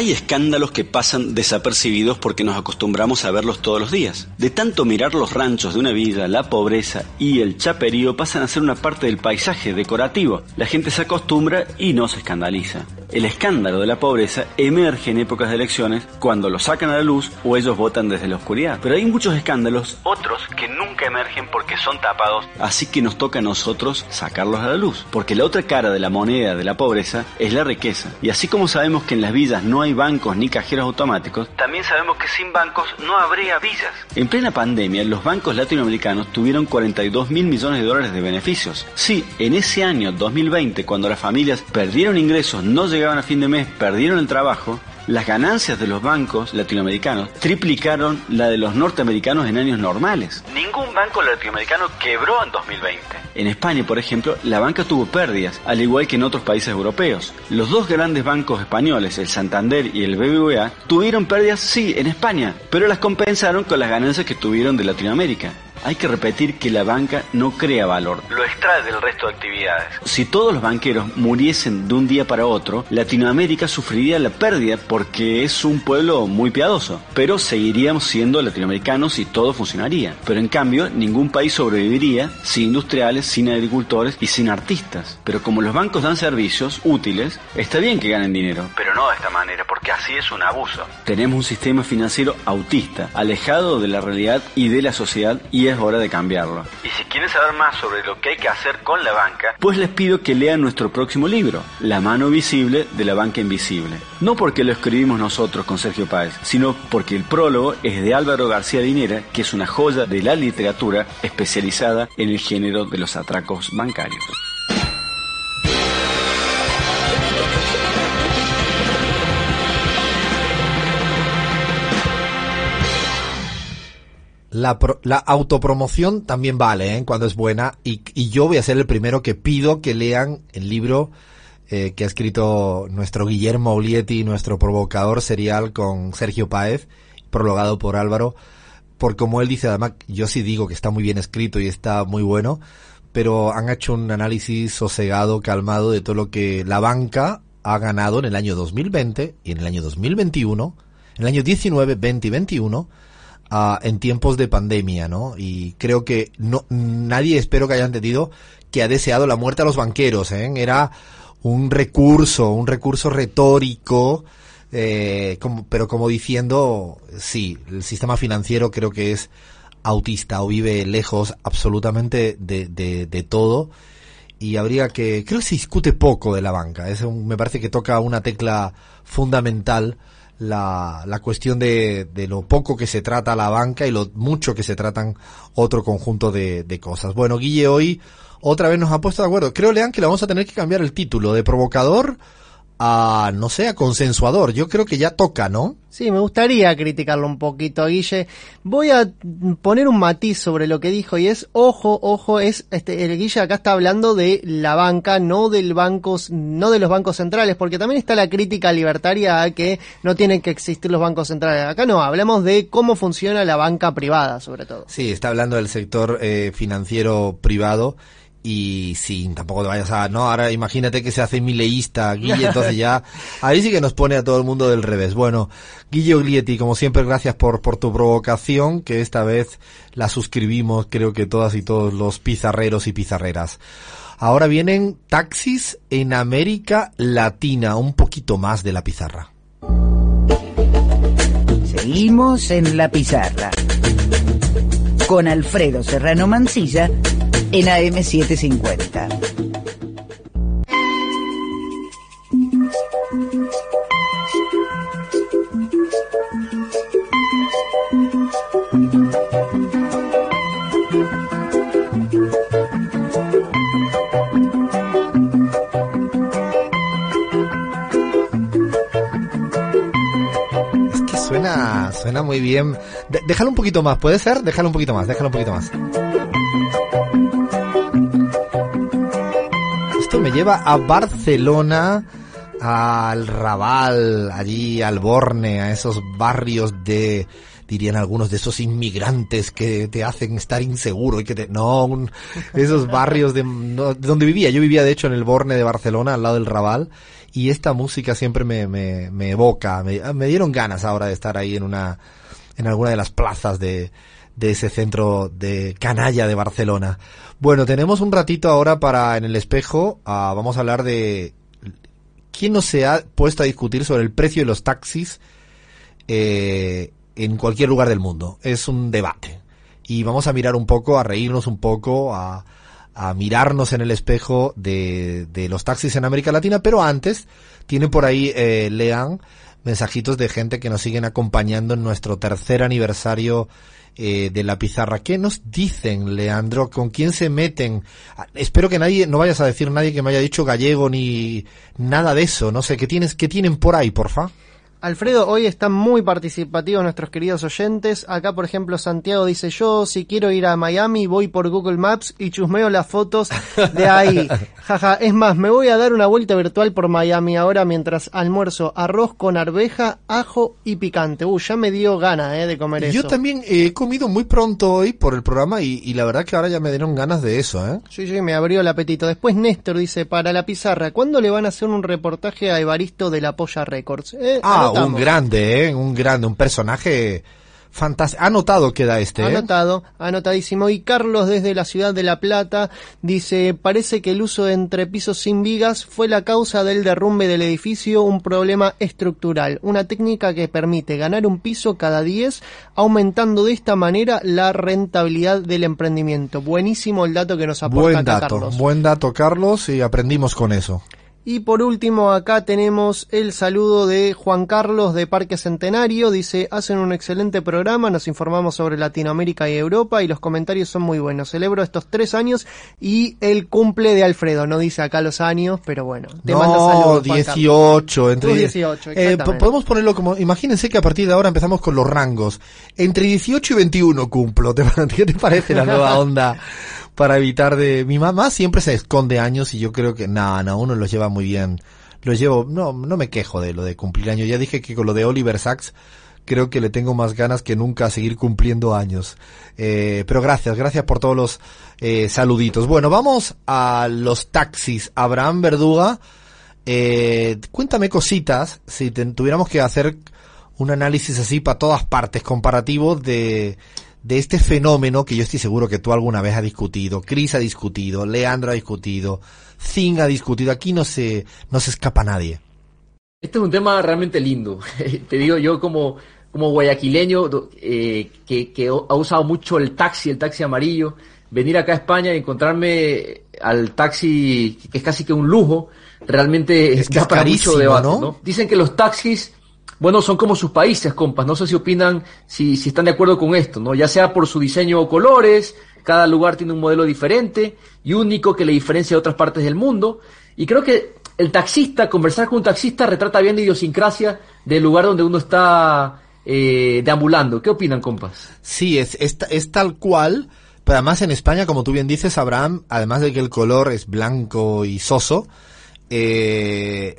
Hay escándalos que pasan desapercibidos porque nos acostumbramos a verlos todos los días. De tanto mirar los ranchos de una villa, la pobreza y el chaperío pasan a ser una parte del paisaje decorativo. La gente se acostumbra y no se escandaliza. El escándalo de la pobreza emerge en épocas de elecciones cuando lo sacan a la luz o ellos votan desde la oscuridad. Pero hay muchos escándalos, otros que nunca emergen porque son tapados. Así que nos toca a nosotros sacarlos a la luz. Porque la otra cara de la moneda de la pobreza es la riqueza. Y así como sabemos que en las villas no hay bancos ni cajeros automáticos, también sabemos que sin bancos no habría villas. En plena pandemia, los bancos latinoamericanos tuvieron 42 mil millones de dólares de beneficios. Sí, en ese año 2020, cuando las familias perdieron ingresos, no llegaban a fin de mes, perdieron el trabajo, las ganancias de los bancos latinoamericanos triplicaron la de los norteamericanos en años normales. Ningún banco latinoamericano quebró en 2020. En España, por ejemplo, la banca tuvo pérdidas, al igual que en otros países europeos. Los dos grandes bancos españoles, el Santander y el BBVA, tuvieron pérdidas, sí, en España, pero las compensaron con las ganancias que tuvieron de Latinoamérica. Hay que repetir que la banca no crea valor, lo extrae del resto de actividades. Si todos los banqueros muriesen de un día para otro, Latinoamérica sufriría la pérdida porque es un pueblo muy piadoso, pero seguiríamos siendo latinoamericanos y todo funcionaría. Pero en cambio, ningún país sobreviviría sin industriales, sin agricultores y sin artistas. Pero como los bancos dan servicios útiles, está bien que ganen dinero, pero no de esta manera, porque así es un abuso. Tenemos un sistema financiero autista, alejado de la realidad y de la sociedad y es hora de cambiarlo. Y si quieren saber más sobre lo que hay que hacer con la banca, pues les pido que lean nuestro próximo libro, La mano visible de la banca invisible. No porque lo escribimos nosotros con Sergio Páez, sino porque el prólogo es de Álvaro García Linera, que es una joya de la literatura especializada en el género de los atracos bancarios. La, pro- la autopromoción también vale, ¿eh? Cuando es buena. Y, y yo voy a ser el primero que pido que lean el libro eh, que ha escrito nuestro Guillermo Olieti, nuestro provocador serial con Sergio Páez, prologado por Álvaro, por como él dice, además, yo sí digo que está muy bien escrito y está muy bueno, pero han hecho un análisis sosegado, calmado de todo lo que la banca ha ganado en el año 2020 y en el año 2021, en el año 19, 20 y 21, ah, en tiempos de pandemia, ¿no? Y creo que no, nadie espero que haya entendido que ha deseado la muerte a los banqueros, ¿eh? Era un recurso, un recurso retórico, eh, como, pero como diciendo, sí, el sistema financiero creo que es autista o vive lejos absolutamente de, de, de todo y habría que, creo que se discute poco de la banca, es un- me parece que toca una tecla fundamental la, la cuestión de, de lo poco que se trata la banca y lo mucho que se tratan otro conjunto de, de cosas. Bueno, Guille hoy otra vez nos ha puesto de acuerdo. Creo, Lean, que le vamos a tener que cambiar el título de provocador a, no sé, a consensuador. Yo creo que ya toca, ¿no? Sí, me gustaría criticarlo un poquito, Guille. Voy a poner un matiz sobre lo que dijo y es, ojo, ojo, es, este, el Guille acá está hablando de la banca, no del bancos, no de los bancos centrales, porque también está la crítica libertaria a que no tienen que existir los bancos centrales. Acá no, hablamos de cómo funciona la banca privada, sobre todo. Sí, está hablando del sector eh, financiero privado y sí, tampoco te vayas a, no, ahora imagínate que se hace mileísta, Guille, entonces ya, ahí sí que nos pone a todo el mundo del revés. Bueno, Guille Oglietti, como siempre, gracias por, por tu provocación, que esta vez la suscribimos, creo que todas y todos los pizarreros y pizarreras. Ahora vienen taxis en América Latina, un poquito más de la pizarra. Seguimos en la pizarra. Con Alfredo Serrano Mancilla en AM750. Suena, muy bien. De- déjalo un poquito más, ¿puede ser? Déjalo un poquito más, déjalo un poquito más. Esto me lleva a Barcelona, al Raval, allí al Borne, a esos barrios de, dirían algunos de esos inmigrantes que te hacen estar inseguro y que te, no, esos barrios de, no, de donde vivía. Yo vivía de hecho en el Borne de Barcelona, al lado del Raval, y esta música siempre me, me, me evoca, me, me dieron ganas ahora de estar ahí en una, en alguna de las plazas de, de ese centro de canalla de Barcelona. Bueno, tenemos un ratito ahora para en el espejo, ah, vamos a hablar de quién no se ha puesto a discutir sobre el precio de los taxis eh, en cualquier lugar del mundo. Es un debate. Y vamos a mirar un poco, a reírnos un poco, a, a mirarnos en el espejo de, de los taxis en América Latina, pero antes tiene por ahí, eh, lean, mensajitos de gente que nos siguen acompañando en nuestro tercer aniversario eh, de la pizarra. ¿Qué nos dicen, Leandro? ¿Con quién se meten? Ah, Espero que nadie, no vayas a decir nadie que me haya dicho gallego ni nada de eso. No sé, ¿qué tienes, qué tienen por ahí, porfa? Alfredo, hoy están muy participativos nuestros queridos oyentes. Acá, por ejemplo, Santiago dice yo, si quiero ir a Miami, voy por Google Maps y chusmeo las fotos de ahí. Jaja, es más, me voy a dar una vuelta virtual por Miami ahora mientras almuerzo arroz con arveja, ajo y picante. Uh, ya me dio gana eh, de comer eso. Yo también he comido muy pronto hoy por el programa y, y la verdad que ahora ya me dieron ganas de eso, ¿eh? Sí, sí, me abrió el apetito. Después Néstor dice, para la pizarra, ¿cuándo le van a hacer un reportaje a Evaristo de la Polla Records? Eh, Ah, un grande, ¿eh? Un grande, un personaje fantástico. Anotado queda este, ¿eh? Anotado, anotadísimo. Y Carlos desde la ciudad de La Plata dice, parece que el uso de entrepisos sin vigas fue la causa del derrumbe del edificio, un problema estructural, una técnica que permite ganar un piso cada 10, aumentando de esta manera la rentabilidad del emprendimiento. Buenísimo el dato que nos aporta Buen acá dato, Carlos. buen dato, Carlos, y aprendimos con eso. Y por último, acá tenemos el saludo de Juan Carlos de Parque Centenario. Dice, hacen un excelente programa, nos informamos sobre Latinoamérica y Europa y los comentarios son muy buenos. Celebro estos tres años y el cumple de Alfredo. No dice acá los años, pero bueno. Te manda no, saludos. Juan 18, entre Tú 10. 18, Eh, podemos ponerlo como, imagínense que a partir de ahora empezamos con los rangos. Entre 18 y 21 cumplo, ¿te, qué te parece la nueva onda? Para evitar de... Mi mamá siempre se esconde años y yo creo que, nada, no, uno los lleva muy bien. Los llevo, no, no me quejo de lo de cumplir años. Ya dije que con lo de Oliver Sacks creo que le tengo más ganas que nunca a seguir cumpliendo años. Eh, pero gracias, gracias por todos los eh, saluditos. Bueno, vamos a los taxis. Abraham Verduga, eh, cuéntame cositas, si te- tuviéramos que hacer un análisis así para todas partes, comparativo de, de este fenómeno que yo estoy seguro que tú alguna vez has discutido, Chris ha discutido, Leandro ha discutido, Zing ha discutido, aquí no se, no se escapa nadie. Este es un tema realmente lindo. Te digo yo como, como guayaquileño eh, que, que ha usado mucho el taxi, el taxi amarillo, venir acá a España y encontrarme al taxi, que es casi que un lujo, realmente Es que da es para carísimo, mucho debate, ¿no? ¿no? Dicen que los taxis, bueno, son como sus países, compas. No sé si opinan, si, si están de acuerdo con esto, ¿no? Ya sea por su diseño o colores, cada lugar tiene un modelo diferente y único que le diferencia de otras partes del mundo. Y creo que el taxista, conversar con un taxista, retrata bien la idiosincrasia del lugar donde uno está eh, deambulando. ¿Qué opinan, compas? Sí, es, es, es tal cual, pero además en España, como tú bien dices, Abraham, además de que el color es blanco y soso, eh,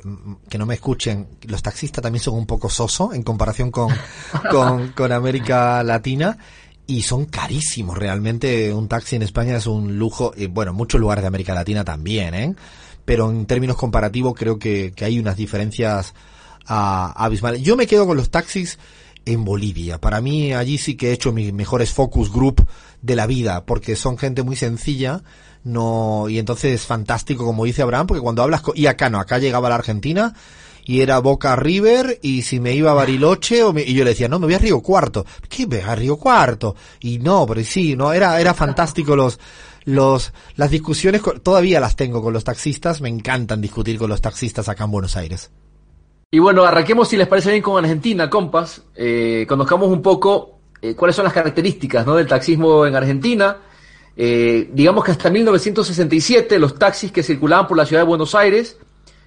que no me escuchen, los taxistas también son un poco soso en comparación con, con, con América Latina. Y son carísimos, realmente un taxi en España es un lujo, y bueno, muchos lugares de América Latina también, ¿eh? Pero en términos comparativos creo que, que hay unas diferencias abismales. Yo me quedo con los taxis en Bolivia. Para mí allí sí que he hecho mis mejores focus group de la vida, porque son gente muy sencilla, no, y entonces es fantástico, como dice Abraham, porque cuando hablas con, y acá no, acá llegaba la Argentina, y era Boca River, y si me iba a Bariloche, o me- y yo le decía, no, me voy a Río Cuarto. ¿Qué me a Río Cuarto? Y no, pero sí, no, era, era fantástico los, los, las discusiones, todavía las tengo con los taxistas, me encantan discutir con los taxistas acá en Buenos Aires. Y bueno, arranquemos si les parece bien con Argentina, compas. Eh, conozcamos un poco eh, cuáles son las características ¿no? del taxismo en Argentina. Eh, digamos que hasta 1967 los taxis que circulaban por la ciudad de Buenos Aires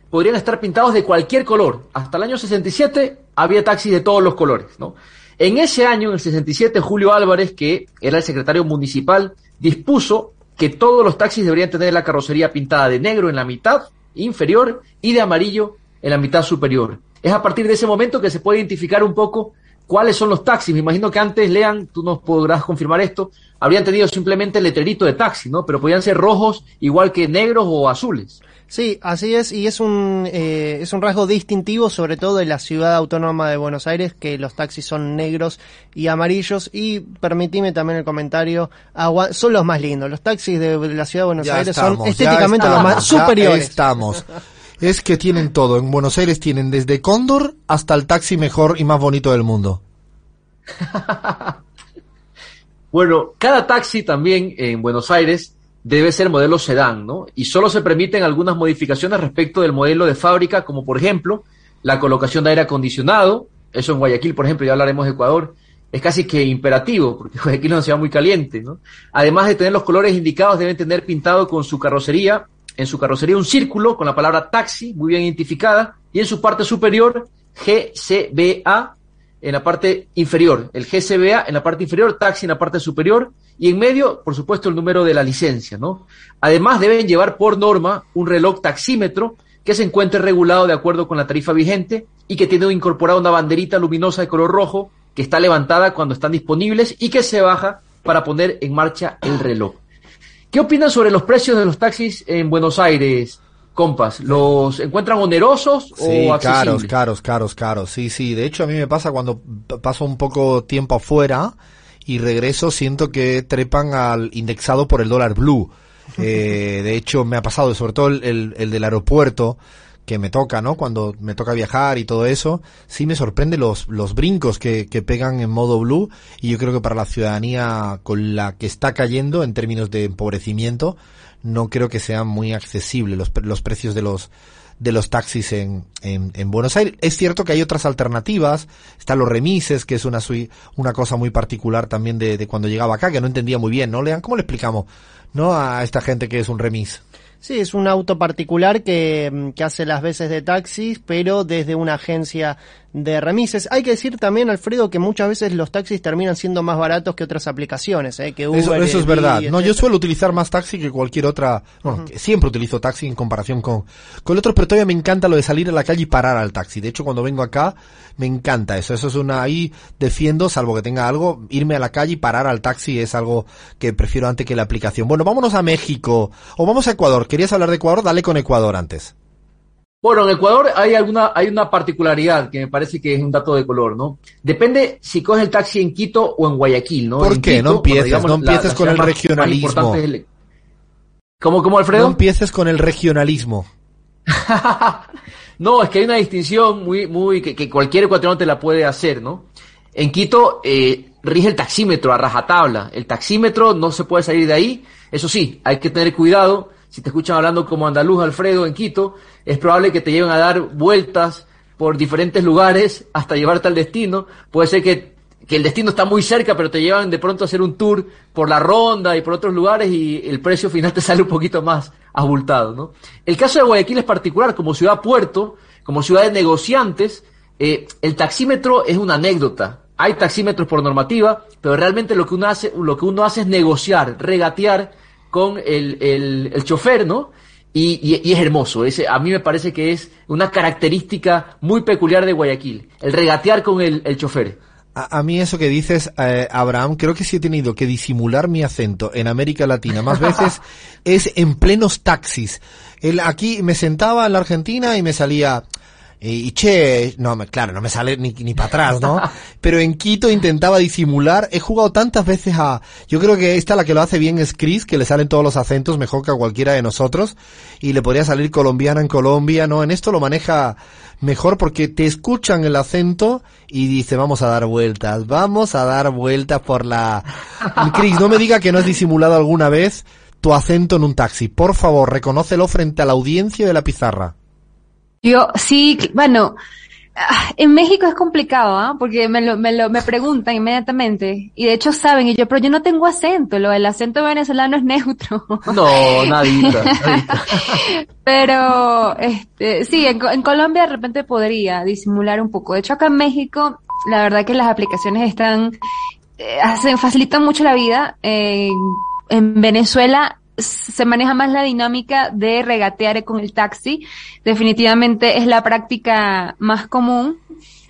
podrían estar pintados de cualquier color. Hasta el año 67 había taxis de todos los colores. ¿no? En ese año, en el 67, Julio Álvarez, que era el secretario municipal, dispuso que todos los taxis deberían tener la carrocería pintada de negro en la mitad inferior y de amarillo en la mitad superior. Es a partir de ese momento que se puede identificar un poco cuáles son los taxis. Me imagino que antes, Lean, tú nos podrás confirmar esto, habrían tenido simplemente el letrerito de taxi, ¿no? Pero podían ser rojos igual que negros o azules. Sí, así es, y es un, eh, es un rasgo distintivo, sobre todo de la ciudad autónoma de Buenos Aires, que los taxis son negros y amarillos. Y permitime también el comentario, agua- son los más lindos. Los taxis de, de la ciudad de Buenos Ya Aires estamos, son estéticamente los más ya superiores. estamos. Es que tienen todo. En Buenos Aires tienen desde Cóndor hasta el taxi mejor y más bonito del mundo. Bueno, cada taxi también en Buenos Aires debe ser modelo sedán, ¿no? Y solo se permiten algunas modificaciones respecto del modelo de fábrica, como por ejemplo la colocación de aire acondicionado. Eso en Guayaquil, por ejemplo, ya hablaremos de Ecuador, es casi que imperativo, porque Guayaquil es una ciudad muy caliente, ¿no? Además de tener los colores indicados, deben tener pintado con su carrocería, en su carrocería un círculo con la palabra taxi, muy bien identificada, y en su parte superior, GCBA, en la parte inferior, el GCBA en la parte inferior, taxi en la parte superior y en medio, por supuesto, el número de la licencia, ¿no? Además deben llevar por norma un reloj taxímetro que se encuentre regulado de acuerdo con la tarifa vigente y que tiene incorporada una banderita luminosa de color rojo que está levantada cuando están disponibles y que se baja para poner en marcha el reloj. ¿Qué opinan sobre los precios de los taxis en Buenos Aires, compas? ¿Los encuentran onerosos Sí, o accesibles? caros, caros, caros, caros. Sí, sí. De hecho, a mí me pasa cuando paso un poco tiempo afuera y regreso, siento que trepan al indexado por el dólar blue. Eh, de hecho, me ha pasado, sobre todo el del aeropuerto, que me toca, ¿no? Cuando me toca viajar y todo eso, sí me sorprende los, los brincos que, que pegan en modo blue y yo creo que para la ciudadanía con la que está cayendo en términos de empobrecimiento, no creo que sean muy accesibles los, los precios de los, de los taxis en, en, en Buenos Aires. Es cierto que hay otras alternativas, están los remises, que es una, una cosa muy particular también de, de cuando llegaba acá, que no entendía muy bien, ¿no? Lean, ¿cómo le explicamos, no? A esta gente que es un remis. Sí, es un auto particular que, que hace las veces de taxis, pero desde una agencia de remises. Hay que decir también, Alfredo, que muchas veces los taxis terminan siendo más baratos que otras aplicaciones, ¿eh? que Uber, Eso, eso es verdad. No, yo suelo utilizar más taxi que cualquier otra. Bueno, siempre utilizo taxi en comparación con, con el otro, pero todavía me encanta lo de salir a la calle y parar al taxi. De hecho, cuando vengo acá, me encanta eso. Eso es una, ahí defiendo, salvo que tenga algo, irme a la calle y parar al taxi es algo que prefiero antes que la aplicación. Bueno, vámonos a México. O vamos a Ecuador. ¿Querías hablar de Ecuador? Dale con Ecuador antes. Bueno, en Ecuador hay alguna, hay una particularidad que me parece que es un dato de color, ¿no? Depende si coges el taxi en Quito o en Guayaquil, ¿no? ¿Por En qué? Quito, No empieces, digamos, no empieces la con el más- más regionalismo. es el- ¿Cómo, cómo, Alfredo? No empieces con el regionalismo. No, es que hay una distinción muy, muy, que, que cualquier ecuatoriano te la puede hacer, ¿no? En Quito eh, rige el taxímetro a rajatabla. El taxímetro no se puede salir de ahí. Eso sí, hay que tener cuidado. Si te escuchan hablando como andaluz Alfredo en Quito, es probable que te lleven a dar vueltas por diferentes lugares hasta llevarte al destino. Puede ser que, que el destino está muy cerca, pero te llevan de pronto a hacer un tour por la ronda y por otros lugares y el precio final te sale un poquito más abultado, ¿no? El caso de Guayaquil es particular, como ciudad puerto, como ciudad de negociantes, eh, el taxímetro es una anécdota. Hay taxímetros por normativa, pero realmente lo que uno hace, lo que uno hace es negociar, regatear con el, el, el chofer, ¿no? Y, y- y es hermoso. Ese, a mí me parece que es una característica muy peculiar de Guayaquil, el regatear con el, el chofer. A, a mí eso que dices, eh, Abraham, creo que sí he tenido que disimular mi acento en América Latina más veces es en plenos taxis. El, aquí me sentaba en la Argentina y me salía y, che, no, me- claro, no me sale ni, ni para atrás, ¿no? Pero en Quito intentaba disimular. He jugado tantas veces a... Yo creo que esta la que lo hace bien es Chris, que le salen todos los acentos mejor que a cualquiera de nosotros. Y le podría salir colombiana en Colombia, ¿no? En esto lo maneja mejor porque te escuchan el acento y dice, vamos a dar vueltas, vamos a dar vueltas por la... Chris, no me diga que no has disimulado alguna vez tu acento en un taxi. Por favor, reconócelo frente a la audiencia de la pizarra. Yo, sí, bueno, ah, en México es complicado, ¿ah? Porque me lo, me lo, me preguntan inmediatamente. Y de hecho saben, y yo, pero yo no tengo acento, lo del acento venezolano es neutro. No, nadita, nadita. Pero, este, sí, en, en Colombia de repente podría disimular un poco. De hecho, acá en México, la verdad que las aplicaciones están, eh, hacen, facilitan mucho la vida. En, en Venezuela se maneja más la dinámica de regatear con el taxi. Definitivamente es la práctica más común.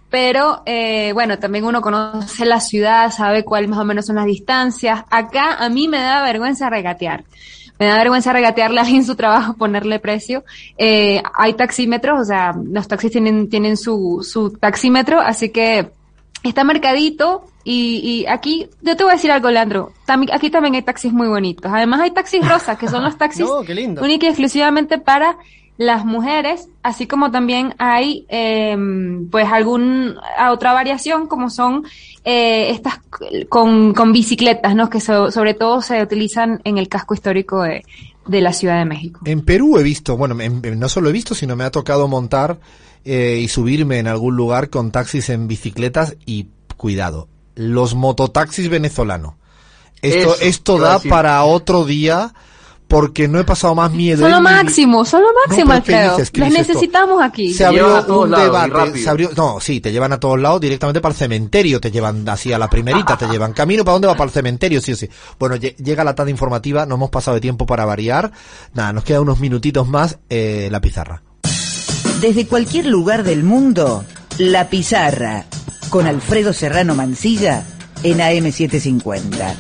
Pero, eh, bueno, también uno conoce la ciudad, sabe cuál más o menos son las distancias. Acá a mí me da vergüenza regatear. Me da vergüenza regatearle a alguien su trabajo, ponerle precio. Eh, hay taxímetros, o sea, los taxis tienen, tienen su, su taxímetro, así que está marcadito y, y aquí, yo te voy a decir algo, Leandro, también, aquí también hay taxis muy bonitos. Además hay taxis rosas, que son los taxis No, qué lindo. única y exclusivamente para las mujeres, así como también hay eh, pues algún a otra variación como son eh, estas con, con bicicletas, ¿no? Que so- sobre todo se utilizan en el casco histórico de, de la Ciudad de México. En Perú he visto, bueno, en- en- no solo he visto, sino me ha tocado montar eh, y subirme en algún lugar con taxis en bicicletas y cuidado, los mototaxis venezolanos. Esto, Eso, esto da decir. para otro día porque no he pasado más miedo. Son lo en mi vi- máximo, son lo máximo, pero ¿qué Alfredo. dices, Esto- necesitamos aquí. Se abrió a un lados debate, se abrió, no, sí, te llevan a todos lados directamente para el cementerio, te llevan así a la primerita, te llevan camino, ¿para dónde va? Para el cementerio, sí o sí. Bueno, lle- llega la tarde informativa, no hemos pasado de tiempo para variar, nada, nos quedan unos minutitos más, eh, la pizarra. Desde cualquier lugar del mundo, La Pizarra, con Alfredo Serrano Mancilla en AM750.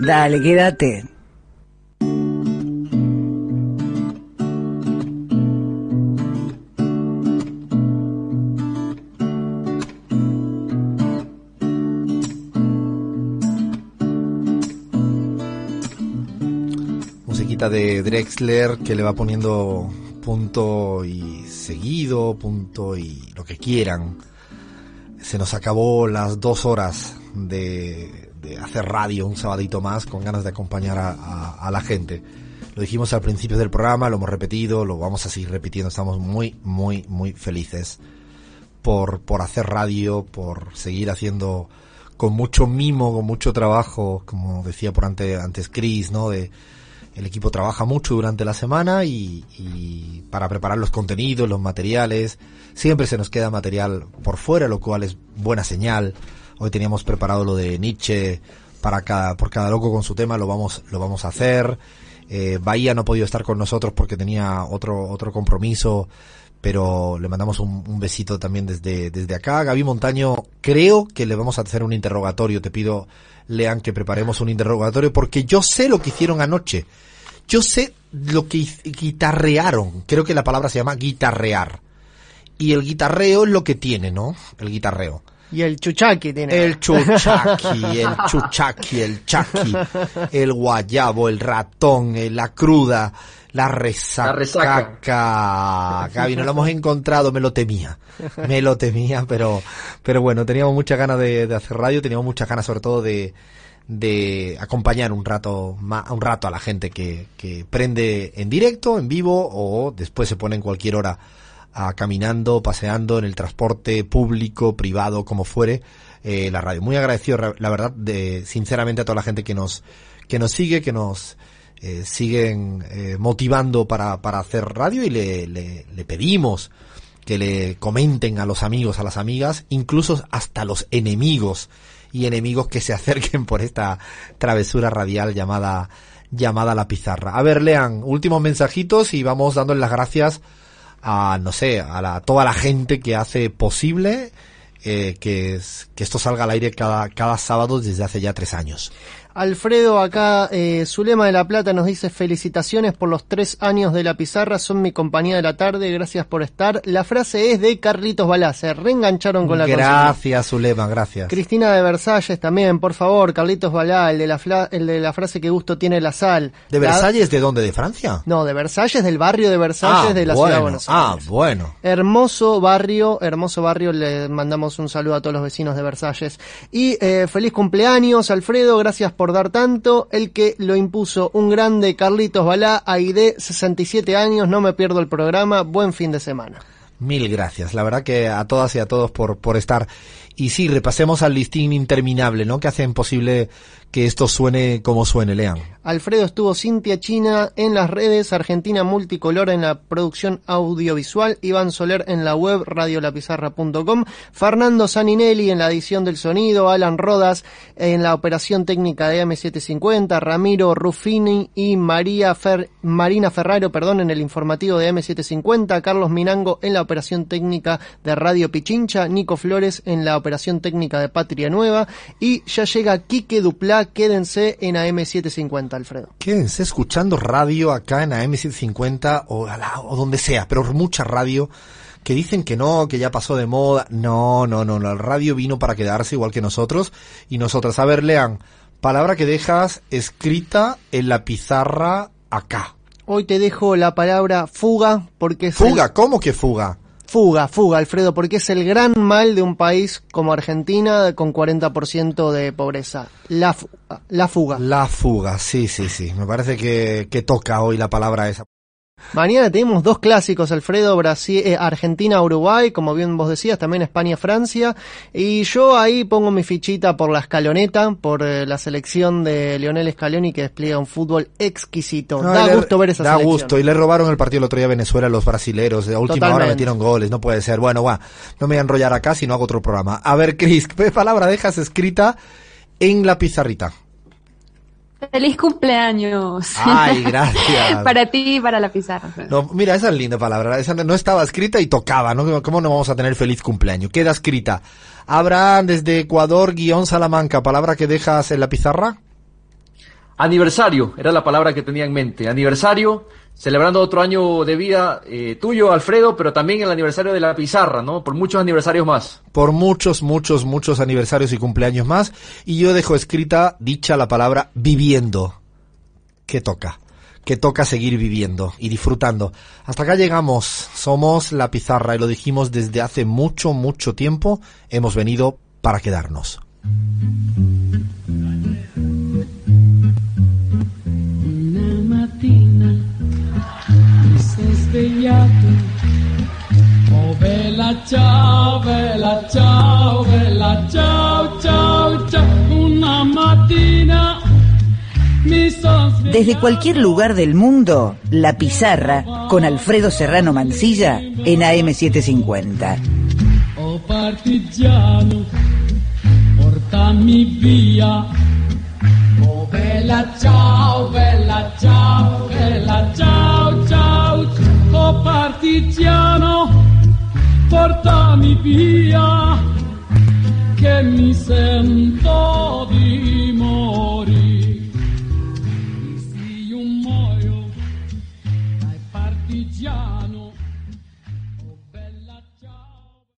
Dale, quédate. Musiquita de Drexler que le va poniendo punto y seguido, punto y lo que quieran. Se nos acabó las dos horas de, de hacer radio un sabadito más con ganas de acompañar a, a- a la gente. Lo dijimos al principio del programa, lo hemos repetido, lo vamos a seguir repitiendo. Estamos muy, muy, muy felices por, por hacer radio, por seguir haciendo con mucho mimo, con mucho trabajo, como decía por ante- antes Chris, ¿no? De, El equipo trabaja mucho durante la semana y, y para preparar los contenidos, los materiales. Siempre se nos queda material por fuera, lo cual es buena señal. Hoy teníamos preparado lo de Nietzsche para cada, por cada loco con su tema, lo vamos, lo vamos a hacer. Eh, Bahía no ha podido estar con nosotros porque tenía otro, otro compromiso, pero le mandamos un, un besito también desde, desde acá. Gaby Montaño, creo que le vamos a hacer un interrogatorio. Te pido, Lean, que preparemos un interrogatorio porque yo sé lo que hicieron anoche. Yo sé lo que guitarrearon. Creo que la palabra se llama guitarrear. Y el guitarreo es lo que tiene, ¿no? El guitarreo. Y el chuchaqui tiene. El chuchaqui, el chuchaqui, el chaqui, el guayabo, el ratón, eh, la cruda, la resaca. La resaca. Gaby, no lo hemos encontrado, me lo temía. Me lo temía, pero, pero bueno, teníamos muchas ganas de, de hacer radio, teníamos muchas ganas sobre todo de, de acompañar un rato, un rato a la gente que, que prende en directo, en vivo, o después se pone en cualquier hora a caminando, paseando en el transporte público, privado, como fuere, eh, la radio. Muy agradecido, ra- la verdad, de, sinceramente a toda la gente que nos, que nos sigue, que nos eh, siguen eh, motivando para, para hacer radio y le, le, le pedimos que le comenten a los amigos, a las amigas, incluso hasta los enemigos y enemigos que se acerquen por esta travesura radial llamada llamada la pizarra. A ver, lean últimos mensajitos y vamos dándole las gracias a no sé, a la, toda la gente que hace posible eh, que, que esto salga al aire cada, cada sábado desde hace ya tres años. Alfredo acá, eh, Zulema de la Plata nos dice felicitaciones por los tres años de la pizarra, son mi compañía de la tarde, gracias por estar. La frase es de Carlitos Balá, se reengancharon con la consigna. Gracias, Zulema, gracias. Cristina de Versalles también, por favor, Carlitos Balá, el de la, fla- el de la frase que gusto tiene la sal. ¿De La- Versalles de dónde? ¿De Francia? No, de Versalles, del barrio de Versalles Ah, de la bueno, ciudad de Buenos Ah, Aires. bueno. Hermoso barrio, hermoso barrio, le mandamos un saludo a todos los vecinos de Versalles. Y eh, feliz cumpleaños, Alfredo, gracias por dar tanto. El que lo impuso, un grande Carlitos Balá, AID, 67 años, no me pierdo el programa, buen fin de semana. Mil gracias. La verdad que a todas y a todos por, por estar. Y sí, repasemos al listín interminable, ¿no? Que hacen posible que esto suene como suene, lean. Alfredo estuvo Cintia China en las redes, Argentina Multicolor en la producción audiovisual, Iván Soler en la web radiolapizarra.com, Fernando Saninelli en la edición del sonido, Alan Rodas en la operación técnica de M750, Ramiro Ruffini y María Fer- Marina Ferraro, perdón, en el informativo de M750, Carlos Minango en la operación técnica de Radio Pichincha, Nico Flores en la operación técnica de Patria Nueva y ya llega Quique Duplá, quédense en AM750, Alfredo. Quédense escuchando radio acá en AM750 o, a la- o donde sea, pero mucha radio que dicen que no, que ya pasó de moda. No, no, no, la radio vino para quedarse igual que nosotros y nosotras. A ver, lean, palabra que dejas escrita en la pizarra acá. Hoy te dejo la palabra fuga porque es Fuga, el- ¿cómo que fuga? Fuga, fuga, Alfredo, porque es el gran mal de un país como Argentina con 40% de pobreza. La fuga, la fuga. La fuga, sí, sí, sí. Me parece que, que toca hoy la palabra esa. Mañana tenemos dos clásicos, Alfredo, Brasil, eh, Argentina, Uruguay, como bien vos decías, también España, Francia. Y yo ahí pongo mi fichita por la escaloneta, por eh, la selección de Lionel Scaloni que despliega un fútbol exquisito. No, da le- gusto ver esa Da selección. gusto. Y le robaron el partido el otro día a Venezuela a los brasileros. De última hora metieron goles. No puede ser. Bueno, va. No me voy a enrollar acá si no hago otro programa. A ver, Cris, ¿qué palabra dejas escrita en la pizarrita? ¡Feliz cumpleaños! Ay, gracias. para ti y para la pizarra. No, mira, esa es linda palabra. Esa no estaba escrita y tocaba, ¿no? ¿Cómo no vamos a tener feliz cumpleaños? Queda escrita. Abraham desde Ecuador, guion Salamanca. ¿Palabra que dejas en la pizarra? Aniversario, era la palabra que tenía en mente. Aniversario, celebrando otro año de vida eh, tuyo, Alfredo, pero también el aniversario de la pizarra, ¿no? Por muchos aniversarios más. por muchos, muchos, muchos aniversarios y cumpleaños más. Y yo dejo escrita, dicha la palabra viviendo. Que toca. Que toca seguir viviendo y disfrutando. Hasta acá llegamos. Somos la pizarra y lo dijimos desde hace mucho, mucho tiempo. Hemos venido para quedarnos. Svegliato. Oh bella ciao, bella ciao, bella ciao, ciao, ciao. Una mattina mi sono svegliato. Desde cualquier lugar del mundo, La Pizarra con Alfredo Serrano Mancilla en AM750. Oh partigiano, portami via. Oh bella ciao, bella ciao, bella ciao, ciao. Oh partigiano, portami via, che mi sento di morire.